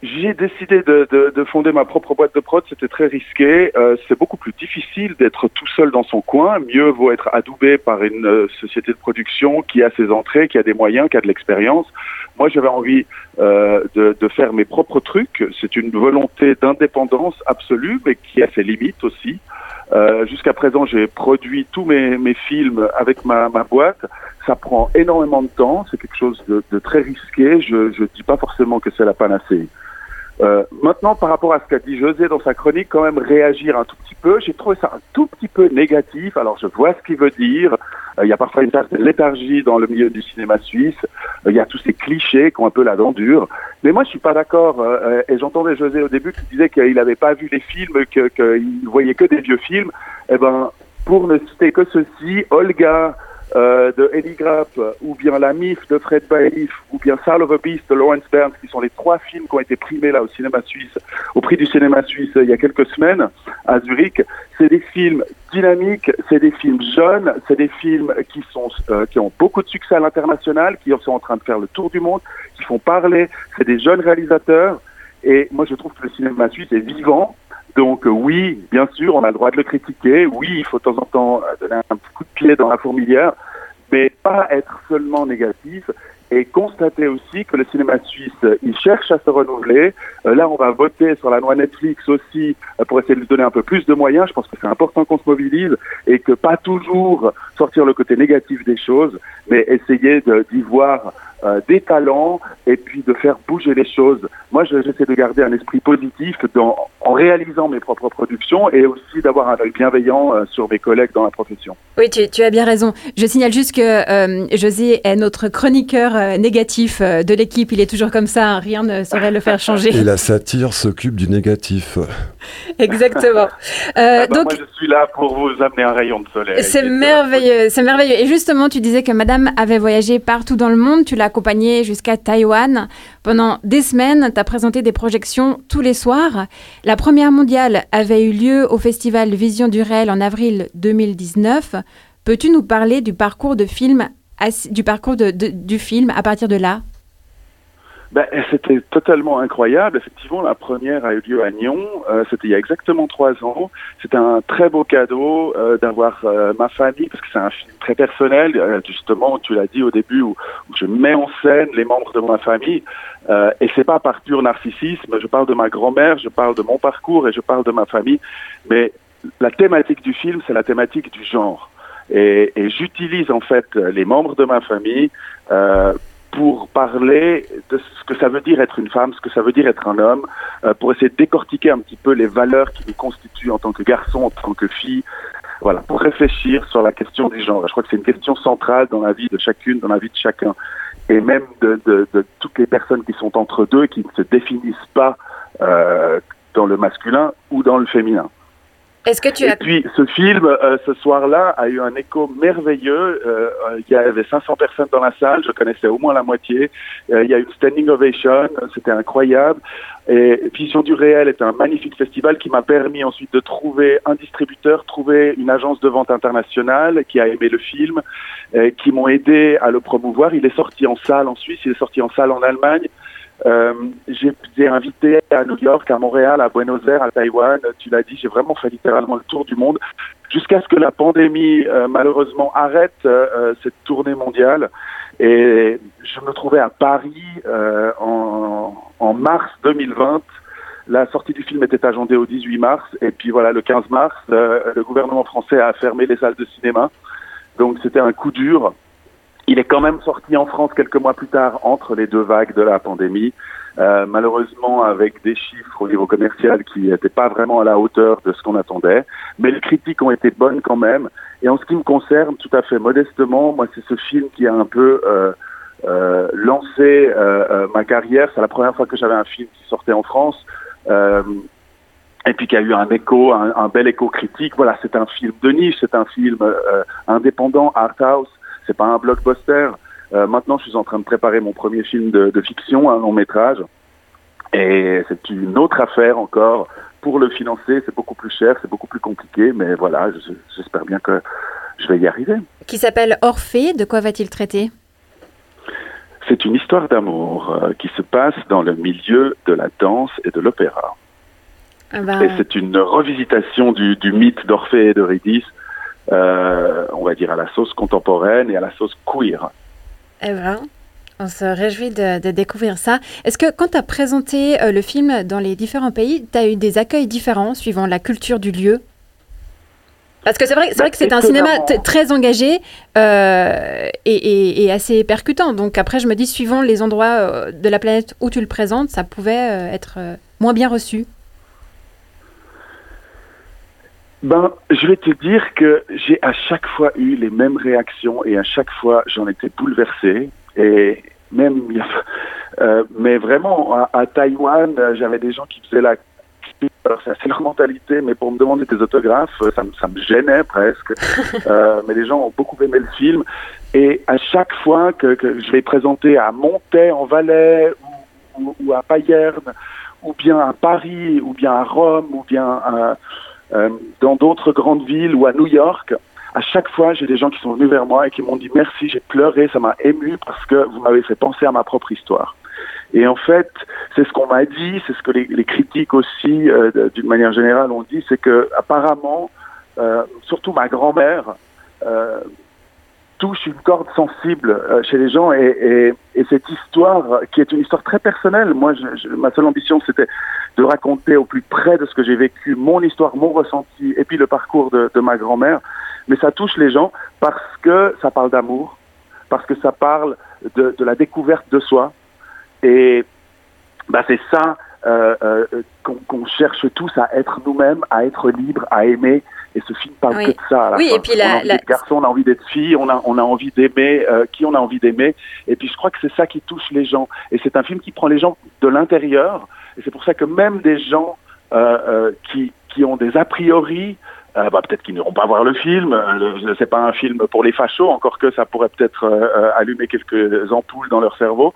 J'ai décidé de, de, de, fonder ma propre boîte de prod, c'était très risqué. Euh, c'est beaucoup plus difficile d'être tout seul dans son coin. Mieux vaut être adoubé par une euh, société de production qui a ses entrées, qui a des moyens, qui a de l'expérience. Moi, j'avais envie euh, de, de, faire mes propres trucs. C'est une volonté d'indépendance absolue, mais qui a ses limites aussi. Euh, Jusqu'à présent, j'ai produit tous mes, mes films avec ma, ma, boîte. Ça prend énormément de temps. C'est quelque chose de, de, très risqué. Je ne dis pas forcément que c'est la panacée. Euh, maintenant, par rapport à ce qu'a dit José dans sa chronique, quand même réagir un tout petit peu. J'ai trouvé ça un tout petit peu négatif. Alors, je vois ce qu'il veut dire. Euh, il y a parfois une certaine léthargie dans le milieu du cinéma suisse. Euh, il y a tous ces clichés qui ont un peu la dent dure. Mais moi, je suis pas d'accord. et j'entendais José au début qui disait qu'il n'avait pas vu les films, qu'il que voyait que des vieux films. Eh ben, pour ne citer que ceci, Olga, euh, de Eddie Grapp, ou bien La Mif de Fred Baelif, ou bien Soul of a Beast de Lawrence Burns, qui sont les trois films qui ont été primés là au cinéma suisse, au prix du cinéma suisse euh, il y a quelques semaines à Zurich. C'est des films dynamiques, c'est des films jeunes, c'est des films qui sont euh, qui ont beaucoup de succès à l'international, qui sont en train de faire le tour du monde, qui font parler. C'est des jeunes réalisateurs. Et moi, je trouve que le cinéma suisse est vivant. Donc euh, oui, bien sûr, on a le droit de le critiquer. Oui, il faut de temps en temps euh, donner un coup de pied dans la fourmilière, mais pas être seulement négatif et constater aussi que le cinéma suisse, il cherche à se renouveler. Euh, là, on va voter sur la loi Netflix aussi pour essayer de lui donner un peu plus de moyens. Je pense que c'est important qu'on se mobilise et que pas toujours sortir le côté négatif des choses, mais essayer d'y voir euh, des talents et puis de faire bouger les choses. Moi, j'essaie de garder un esprit positif en réalisant mes propres productions et aussi d'avoir un œil bienveillant euh, sur mes collègues dans la profession. Oui, tu, tu, as bien raison. Je signale juste que euh, José est notre chroniqueur euh, négatif de l'équipe. Il est toujours comme ça, hein. rien ne saurait le faire changer. Et la satire s'occupe du négatif. Exactement. Ah bah, donc, moi, je suis là pour vous amener un rayon de soleil. C'est merveilleux, c'est merveilleux. Et justement, tu disais que Madame avait voyagé partout dans le monde. Tu l'as accompagnée jusqu'à Taïwan. Pendant des semaines, tu as présenté des projections tous les soirs. La première mondiale avait eu lieu au festival Vision du réel en avril 2019. Peux-tu nous parler du parcours, de film, du, parcours du film à partir de là ben, C'était totalement incroyable. Effectivement, la première a eu lieu à Nyon. Euh, c'était il y a exactement trois ans. C'était un très beau cadeau euh, d'avoir euh, ma famille, parce que c'est un film très personnel. Justement, tu l'as dit au début, où, où, je mets en scène les membres de ma famille. Et c'est pas par pur narcissisme. Je parle de ma grand-mère, je parle de mon parcours et je parle de ma famille. Mais la thématique du film, c'est la thématique du genre. Et, j'utilise en fait les membres de ma famille euh, pour parler de ce que ça veut dire être une femme, ce que ça veut dire être un homme, euh, pour essayer de décortiquer un petit peu les valeurs qui nous constituent en tant que garçon, en tant que fille, voilà, pour réfléchir sur la question du genre. Je crois que c'est une question centrale dans la vie de chacune, dans la vie de chacun, et même de, toutes les personnes qui sont entre deux qui ne se définissent pas euh, dans le masculin ou dans le féminin. Est-ce que tu et puis ce film, euh, ce soir-là, a eu un écho merveilleux. Euh, il y avait 500 personnes dans la salle, je connaissais au moins la moitié. Euh, il y a eu une standing ovation, c'était incroyable. Et Vision du réel est un magnifique festival qui m'a permis ensuite de trouver un distributeur, trouver une agence de vente internationale qui a aimé le film, euh, qui m'ont aidé à le promouvoir. Il est sorti en salle en Suisse, il est sorti en salle en Allemagne. Euh, j'ai été invité à New York, à Montréal, à Buenos Aires, à Taïwan. Tu l'as dit, j'ai vraiment fait littéralement le tour du monde jusqu'à ce que la pandémie euh, malheureusement arrête euh, cette tournée mondiale. Et je me trouvais à Paris euh, en, en, mars 2020. La sortie du film était agendée au 18 mars. Et puis voilà, le 15 mars, euh, le gouvernement français a fermé les salles de cinéma. Donc c'était un coup dur. Il est quand même sorti en France quelques mois plus tard entre les deux vagues de la pandémie, euh, malheureusement avec des chiffres au niveau commercial qui n'étaient pas vraiment à la hauteur de ce qu'on attendait, mais les critiques ont été bonnes quand même. Et en ce qui me concerne, tout à fait modestement, moi c'est ce film qui a un peu euh, euh, lancé ma carrière. C'est la première fois que j'avais un film qui sortait en France. et puis qui a eu un écho, un, un bel écho critique. Voilà, c'est un film de niche, c'est un film indépendant, art house c'est pas un blockbuster. Euh, maintenant, je suis en train de préparer mon premier film de, de fiction, un long métrage, et c'est une autre affaire encore. Pour le financer, c'est beaucoup plus cher, c'est beaucoup plus compliqué, mais voilà, j'espère bien que je vais y arriver. Qui s'appelle Orphée, de quoi va-t-il traiter? C'est une histoire d'amour euh, qui se passe dans le milieu de la danse et de l'opéra. Ah bah... Et c'est une revisitation du, du mythe d'Orphée et d'Eurydice euh, on va dire à la sauce contemporaine et à la sauce queer. Eh ben, on se réjouit de, de découvrir ça. Est-ce que quand tu as présenté euh, le film dans les différents pays, tu as eu des accueils différents suivant la culture du lieu? Parce que c'est vrai, vrai que c'est un cinéma très engagé euh, et, et, et, assez percutant. Donc après, je me dis, suivant les endroits de la planète où tu le présentes, ça pouvait être moins bien reçu. Ben, je vais te dire que j'ai à chaque fois eu les mêmes réactions et à chaque fois j'en étais bouleversé. Et même euh, mais vraiment à, à Taïwan j'avais des gens qui faisaient la alors c'est leur mentalité mais pour me demander des autographes ça, me, ça me gênait presque. Euh, mais les gens ont beaucoup aimé le film. Et à chaque fois que, que je vais présenter à Montaix en Valais ou, ou, ou à Payerne ou bien à Paris ou bien à Rome ou bien à euh, dans d'autres grandes villes ou à New York, à chaque fois, j'ai des gens qui sont venus vers moi et qui m'ont dit merci, j'ai pleuré, ça m'a ému parce que vous m'avez fait penser à ma propre histoire. Et en fait, c'est ce qu'on m'a dit, c'est ce que les, critiques aussi, euh, d'une manière générale, ont dit, c'est que apparemment, euh, surtout ma grand-mère, euh, touche une corde sensible euh, chez les gens et, et, et, cette histoire qui est une histoire très personnelle. Moi, ma seule ambition, c'était de raconter au plus près de ce que j'ai vécu, mon histoire, mon ressenti, et puis le parcours de, ma grand-mère. Mais ça touche les gens parce que ça parle d'amour, parce que ça parle de, la découverte de soi. Et bah, c'est ça euh, euh, qu'on qu cherche tous à être nous-mêmes, à être libres, à aimer. Et ce film parle oui. que de ça. À la oui, fin. et puis la, on a envie la... d'être garçon, on a envie d'être fille, on a, on a envie d'aimer euh, qui on a envie d'aimer. Et puis je crois que c'est ça qui touche les gens. Et c'est un film qui prend les gens de l'intérieur. Et c'est pour ça que même des gens euh, euh, qui, qui ont des a priori, euh, bah, peut-être qu'ils n'iront pas voir le film. Euh, c'est pas un film pour les fachos, encore que ça pourrait peut-être euh, allumer quelques ampoules dans leur cerveau.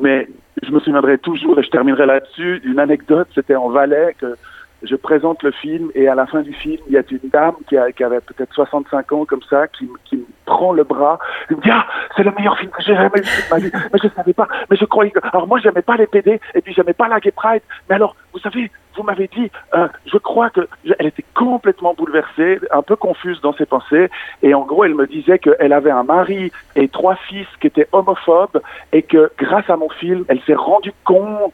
Mais je me souviendrai toujours, et je terminerai là-dessus, d'une anecdote. C'était en Valais que je présente le film et à la fin du film, il y a une dame qui, qui avait peut-être 65 ans comme ça, qui, qui, prend le bras, il me dit ah c'est le meilleur film que j'ai jamais vu de ma vie, mais je savais pas, mais je croyais que alors moi j'aimais pas les PD et puis j'aimais pas la Gay Pride, mais alors vous savez vous m'avez dit euh, je crois que elle était complètement bouleversée, un peu confuse dans ses pensées. Et en gros elle me disait qu'elle avait un mari et trois fils qui étaient homophobes et que grâce à mon film elle s'est rendue compte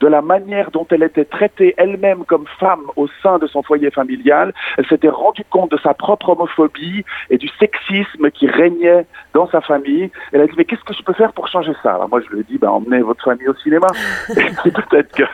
de la manière dont elle était traitée elle-même comme femme au sein de son foyer familial. Elle s'était rendue compte de sa propre homophobie et du sexisme qui régnait dans sa famille. Elle a dit, mais qu'est-ce que je peux faire pour changer ça? Alors moi, je lui ai dit, ben, emmenez votre famille au cinéma. peut-être que,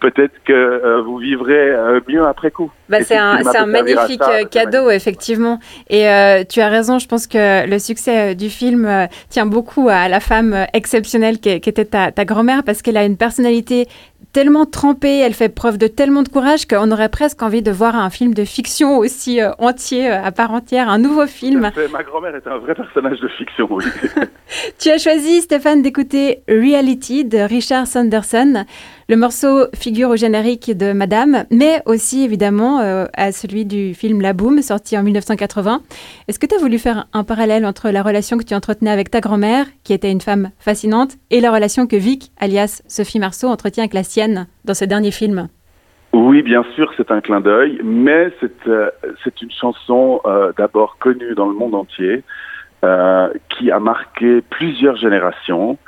peut-être que euh, vous vivrez euh, mieux après coup. Bah, c'est un, un magnifique euh, cadeau, effectivement. Et tu as raison, je pense que le succès du film tient beaucoup à la femme exceptionnelle qui, était ta, ta grand-mère parce qu'elle a une personnalité tellement trempée, elle fait preuve de tellement de courage qu'on aurait presque envie de voir un film de fiction aussi euh, entier, euh, à part entière, un nouveau film. Ma grand-mère est un vrai personnage de fiction, oui. tu as choisi, Stéphane, d'écouter Reality de Richard Sanderson. Le morceau figure au générique de Madame, mais aussi évidemment euh, à celui du film La Boom, sorti en 1980. Est-ce que tu as voulu faire un parallèle entre la relation que tu entretenais avec ta grand-mère, qui était une femme fascinante, et la relation que Vic, alias Sophie Marceau, entretient avec la sienne dans ce dernier film oui, bien sûr, c'est un clin d'œil, mais c'est euh, une chanson euh, d'abord connue dans le monde entier, qui a marqué plusieurs générations.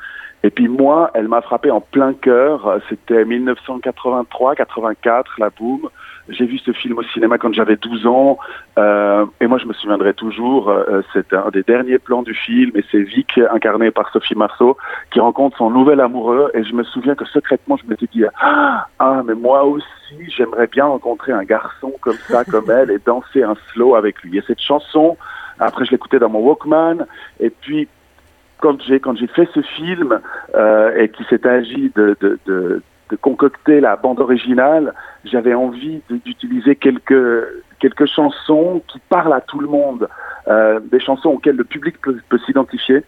Et puis moi, elle m'a frappé en plein cœur. C'était 1983-84, La Boom. J'ai vu ce film au cinéma quand j'avais 12 ans. Euh, et moi, je me souviendrai toujours, euh, c'est un des derniers plans du film. Et c'est Vic, incarné par Sophie Marceau, qui rencontre son nouvel amoureux. Et je me souviens que secrètement, je me suis dit, ah, ah, mais moi aussi, j'aimerais bien rencontrer un garçon comme ça, comme elle, et danser un slow avec lui. Et cette chanson, après, je l'écoutais dans mon Walkman. Et puis, quand j'ai quand j'ai fait ce film euh, et qu'il s'est agi de, de, concocter la bande originale, j'avais envie d'utiliser quelques quelques chansons qui parlent à tout le monde, euh, des chansons auxquelles le public peut, peut s'identifier.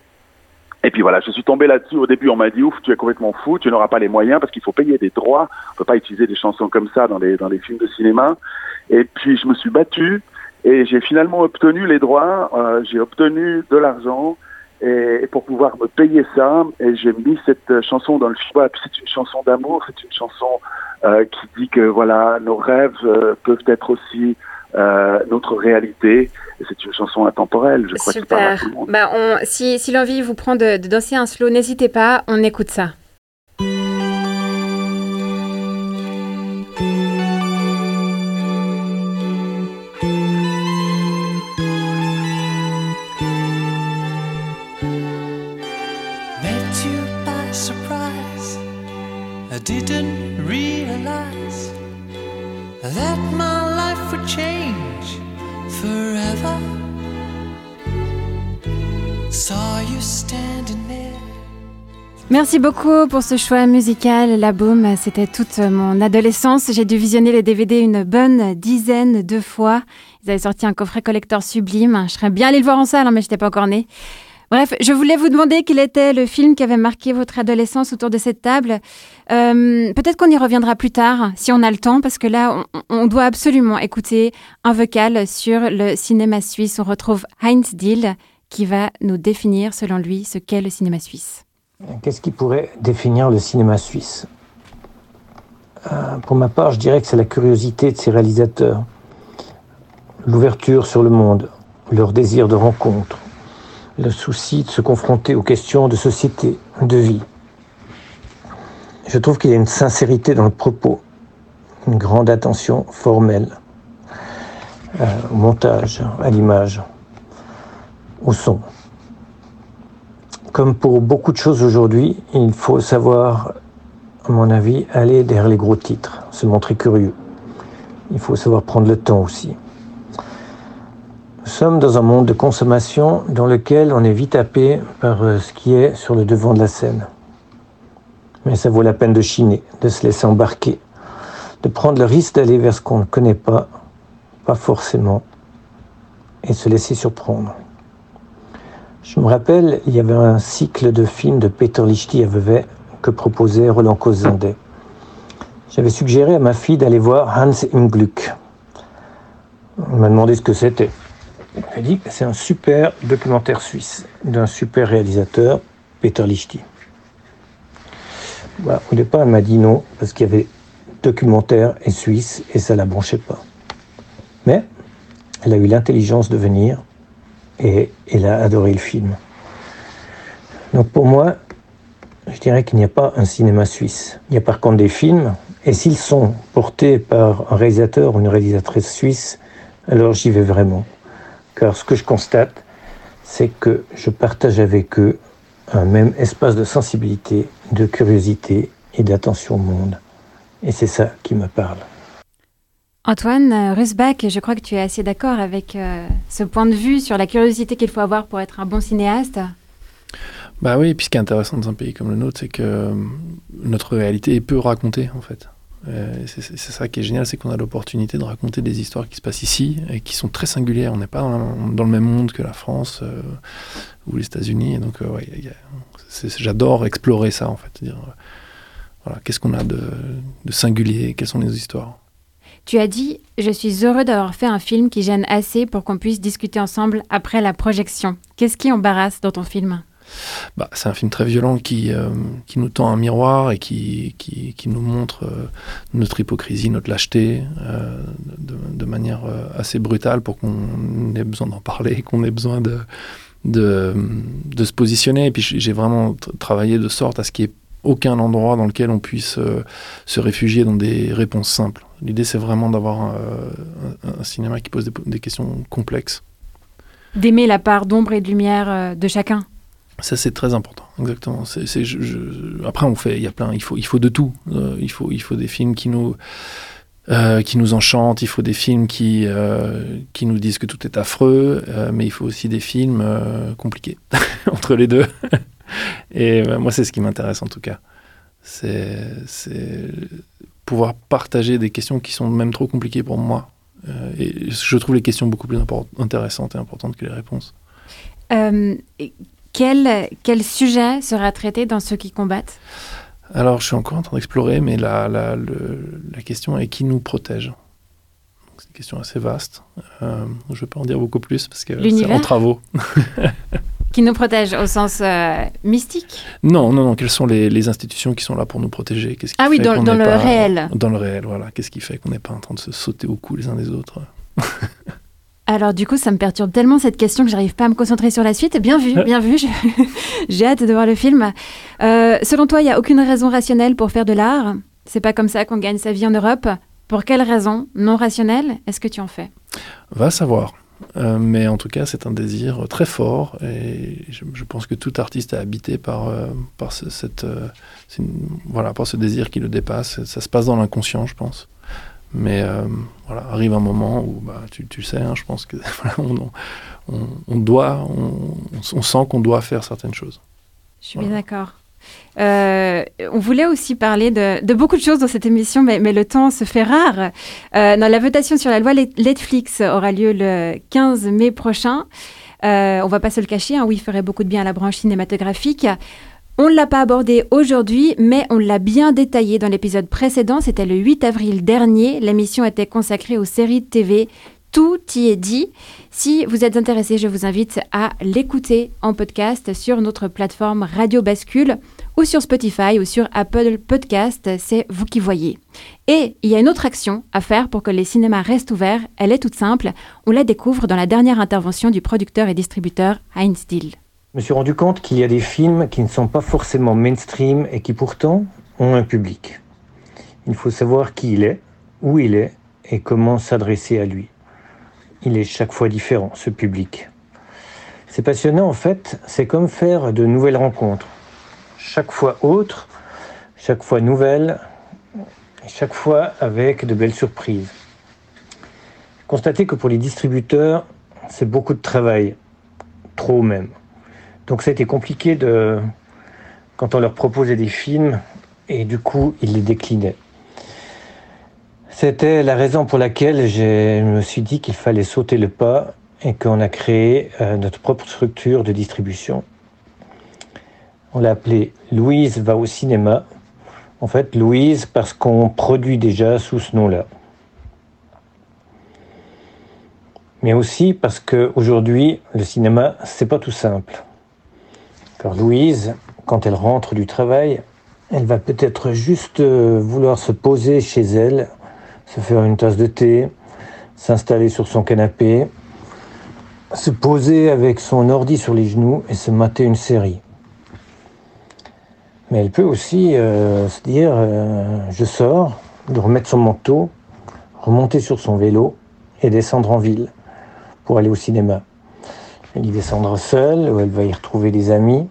Et puis voilà, je suis tombé là-dessus. Au début, on m'a dit ouf, tu es complètement fou, tu n'auras pas les moyens parce qu'il faut payer des droits. On peut pas utiliser des chansons comme ça dans les dans les films de cinéma. Et puis je me suis battu et j'ai finalement obtenu les droits. Euh, j'ai obtenu de l'argent et, pour pouvoir me payer ça, et j'ai mis cette chanson dans le film. c'est une chanson d'amour, c'est une chanson euh, qui dit que voilà, nos rêves euh, peuvent être aussi euh, notre réalité. Et c'est une chanson intemporelle, je crois. Super. Bah, on, si, si l'envie vous prend de, de danser un slow, n'hésitez pas, on écoute ça. Merci beaucoup pour ce choix musical. La Boom, c'était toute mon adolescence. J'ai dû visionner les DVD une bonne dizaine de fois. Ils avaient sorti un coffret collector sublime. Je serais bien allé le voir en salle, hein, mais je n'étais pas encore née. Bref, je voulais vous demander quel était le film qui avait marqué votre adolescence autour de cette table. Euh, peut-être qu'on y reviendra plus tard, si on a le temps, parce que là, on, doit absolument écouter un vocal sur le cinéma suisse. On retrouve Heinz Dill, qui va nous définir, selon lui, ce qu'est le cinéma suisse. Qu'est-ce qui pourrait définir le cinéma suisse? Euh, Pour ma part, je dirais que c'est la curiosité de ces réalisateurs, l'ouverture sur le monde, leur désir de rencontre, le souci de se confronter aux questions de société, de vie. Je trouve qu'il y a une sincérité dans le propos, une grande attention formelle euh, au montage, à l'image, au son. Comme pour beaucoup de choses aujourd'hui, il faut savoir, à mon avis, aller derrière les gros titres, se montrer curieux. Il faut savoir prendre le temps aussi. Nous sommes dans un monde de consommation dans lequel on est vite happé par euh, ce qui est sur le devant de la scène. Mais ça vaut la peine de chiner, de se laisser embarquer, de prendre le risque d'aller vers ce qu'on ne connaît pas, pas forcément, et se laisser surprendre. Je me rappelle, il y avait un cycle de films de Peter Lichty à Vevey que proposait Roland Cosendet. J'avais suggéré à ma fille d'aller voir Hans im Glück. Elle m'a demandé ce que c'était. Elle dit que c'est un super documentaire suisse d'un super réalisateur, Peter Lichty. Bah, au départ, elle m'a dit non, parce qu'il y avait documentaire et suisse, et ça la branchait pas. Mais elle a eu l'intelligence de venir, et elle a adoré le film. Donc pour moi, je dirais qu'il n'y a pas un cinéma suisse. Il y a par contre des films, et s'ils sont portés par un réalisateur ou une réalisatrice suisse, alors j'y vais vraiment. Car ce que je constate, c'est que je partage avec eux un même espace de sensibilité, de curiosité et d'attention au monde. Et c'est ça qui me parle. Antoine Rusbach, je crois que tu es assez d'accord avec euh, ce point de vue sur la curiosité qu'il faut avoir pour être un bon cinéaste. Bah oui, et puis ce qui est intéressant dans un pays comme le nôtre, c'est que euh, notre réalité est peu racontée en fait. C'est ça qui est génial, c'est qu'on a l'opportunité de raconter des histoires qui se passent ici et qui sont très singulières. On n'est pas dans, le même monde que la France euh, ou les États-Unis. Donc, j'adore explorer ça en fait. Qu'est-ce qu'on a de, de singulier Quelles sont les histoires tu as dit Je suis heureux d'avoir fait un film qui gêne assez pour qu'on puisse discuter ensemble après la projection. Qu'est-ce qui embarrasse dans ton film? Bah, c'est un film très violent qui, euh, qui nous tend un miroir et qui, qui, qui nous montre euh, notre hypocrisie, notre lâcheté euh, de, manière assez brutale pour qu'on ait besoin d'en parler, qu'on ait besoin de, de, de, se positionner. Et puis j'ai vraiment travaillé de sorte à ce qu'il n'y ait aucun endroit dans lequel on puisse se réfugier dans des réponses simples. L'idée, c'est vraiment d'avoir un, un, cinéma qui pose des, des questions complexes. D'aimer la part d'ombre et de lumière de chacun ça c'est très important, exactement. Je, après on fait, il y a plein, il faut, il faut de tout. Euh, il faut, il faut des films qui nous, euh, qui nous enchantent. Il faut des films qui, euh, qui nous disent que tout est affreux, mais il faut aussi des films compliqués entre les deux. Et moi c'est ce qui m'intéresse en tout cas. C'est, pouvoir partager des questions qui sont même trop compliquées pour moi. et je trouve les questions beaucoup plus intéressantes et importantes que les réponses. Quel, quel sujet sera traité dans ceux qui combattent? Alors, je suis encore en train d'explorer, mais la, la, la, question est qui nous protège? C'est une question assez vaste. Euh, je ne vais pas en dire beaucoup plus parce que c'est en travaux. qui nous protège au sens euh, mystique Non, non, non. Quelles sont les, les, institutions qui sont là pour nous protéger? Qui Ah oui, dans, dans le réel. Dans le réel, voilà. Qu'est-ce qui fait qu'on n'est pas en train de se sauter au cou les uns des autres? Alors du coup, ça me perturbe tellement cette question que j'arrive pas à me concentrer sur la suite. Bien vu, bien vu. J'ai hâte de voir le film. Euh, selon toi, il n'y a aucune raison rationnelle pour faire de l'art? C'est pas comme ça qu'on gagne sa vie en Europe? Pour quelle raison non rationnelle? Est-ce que tu en fais? Va savoir. Euh, mais en tout cas, c'est un désir très fort et je, pense que tout artiste est habité par, euh, par ce, cette, voilà, par ce désir qui le dépasse. Ça se passe dans l'inconscient, je pense. Mais euh, voilà, arrive un moment où, bah, tu, tu sais, hein, je pense que on, on, on, doit, on, sent qu'on doit faire certaines choses. Je suis bien d'accord. Euh, on voulait aussi parler de, beaucoup de choses dans cette émission, mais, le temps se fait rare. Euh, la votation sur la loi Netflix aura lieu le 15 mai prochain. Euh, on va pas se le cacher, hein, oui, il ferait beaucoup de bien à la branche cinématographique. On ne l'a pas abordé aujourd'hui, mais on l'a bien détaillé dans l'épisode précédent. C'était le 8 avril dernier. L'émission était consacrée aux séries de TV. Tout y est dit. Si vous êtes intéressé, je vous invite à l'écouter en podcast sur notre plateforme Radio Bascule ou sur Spotify ou sur Apple Podcast. C'est vous qui voyez. Et il y a une autre action à faire pour que les cinémas restent ouverts. Elle est toute simple. On la découvre dans la dernière intervention du producteur et distributeur Heinz Dill. Je me suis rendu compte qu'il y a des films qui ne sont pas forcément mainstream et qui pourtant ont un public. Il faut savoir qui il est, où il est et comment s'adresser à lui. Il est chaque fois différent, ce public. C'est passionnant en fait, c'est comme faire de nouvelles rencontres. Chaque fois autre, chaque fois nouvelle, et chaque fois avec de belles surprises. Constatez que pour les distributeurs, c'est beaucoup de travail, trop même. Donc ça a été compliqué de, quand on leur proposait des films, et du coup, ils les déclinaient. C'était la raison pour laquelle je me suis dit qu'il fallait sauter le pas et qu'on a créé euh, notre propre structure de distribution. On l'a Louise va au cinéma. En fait, Louise parce qu'on produit déjà sous ce nom-là. mais aussi parce qu'aujourd'hui, le cinéma, c'est pas tout simple. Car Louise, quand elle rentre du travail, elle va peut-être juste euh, vouloir se poser chez elle, se faire une tasse de thé, s'installer sur son canapé, se poser avec son ordi sur les genoux et se mater une série. Mais elle peut aussi euh, se dire euh, je sors, de remettre son manteau, remonter sur son vélo et descendre en ville pour aller au cinéma. Elle y descendra seule ou elle va y retrouver des amis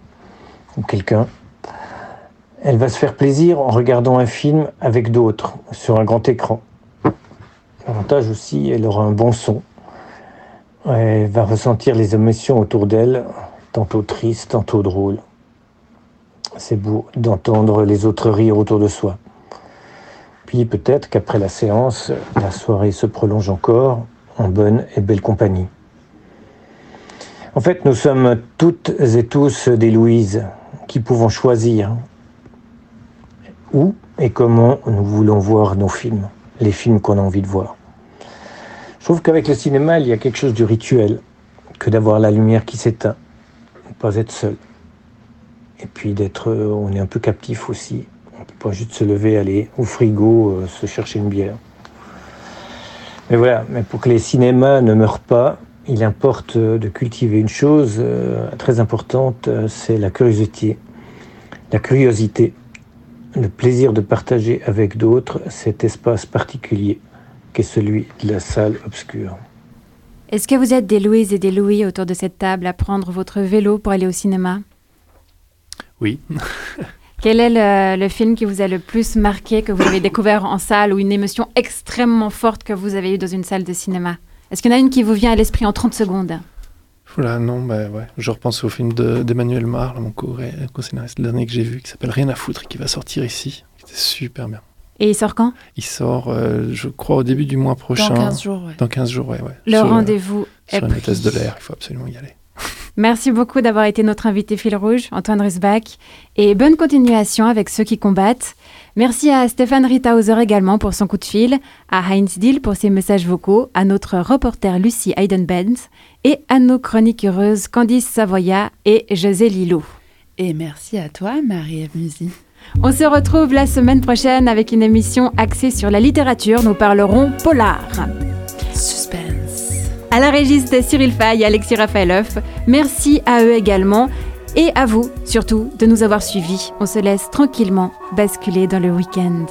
ou quelqu'un. Elle va se faire plaisir en regardant un film avec d'autres sur un grand écran. L'avantage aussi, elle aura un bon son. Elle va ressentir les émotions autour d'elle, tantôt tristes, tantôt drôles. C'est beau d'entendre les autres rire autour de soi. Puis peut-être qu'après la séance, la soirée se prolonge encore en bonne et belle compagnie. En fait, nous sommes toutes et tous des Louises qui pouvons choisir où et comment nous voulons voir nos films, les films qu'on a envie de voir. Je trouve qu'avec le cinéma, il y a quelque chose de rituel que d'avoir la lumière qui s'éteint, pas être seul. Et puis d'être, on est un peu captif aussi on ne peut pas juste se lever, aller au frigo, euh, se chercher une bière. Mais voilà, mais pour que les cinémas ne meurent pas, il importe euh, de cultiver une chose euh, très importante, c'est la curiosité. La curiosité, le plaisir de partager avec d'autres cet espace particulier qu'est celui de la salle obscure. Est-ce que vous êtes des Louis et des Louis autour de cette table à prendre votre vélo pour aller au cinéma? Oui. Quel est le, film qui vous a le plus marqué, que vous avez découvert en salle, ou une émotion extrêmement forte que vous avez eue dans une salle de cinéma? Est-ce qu'il y en a une qui vous vient à l'esprit en 30 secondes? Voilà, non, bah ouais. Je repense au film d'Emmanuel Mar, mon co-scénariste, le dernier que j'ai vu, qui s'appelle Rien à foutre, qui va sortir ici. C'était super bien. Et il sort quand? Il sort, euh, je crois, au début du mois prochain. Dans 15 jours, ouais. Dans 15 jours, ouais. ouais. Le rendez-vous est sur pris. une thèse de l'air, il faut absolument y aller. Merci beaucoup d'avoir été notre invité fil rouge, Antoine Rusbach, et bonne continuation avec ceux qui combattent. Merci à Stéphane Ritauser également pour son coup de fil, à Heinz Dill pour ses messages vocaux, à notre reporter Lucie Hayden-Benz et à nos chroniqueuses Candice Savoya et José Lillo. Et merci à toi, Marie-Ève Musy. On se retrouve la semaine prochaine avec une émission axée sur la littérature. Nous parlerons polar. À la régiste Cyril Fay et Alexis Rafaeloff, merci à eux également et à vous surtout de nous avoir suivis. On se laisse tranquillement basculer dans le week-end.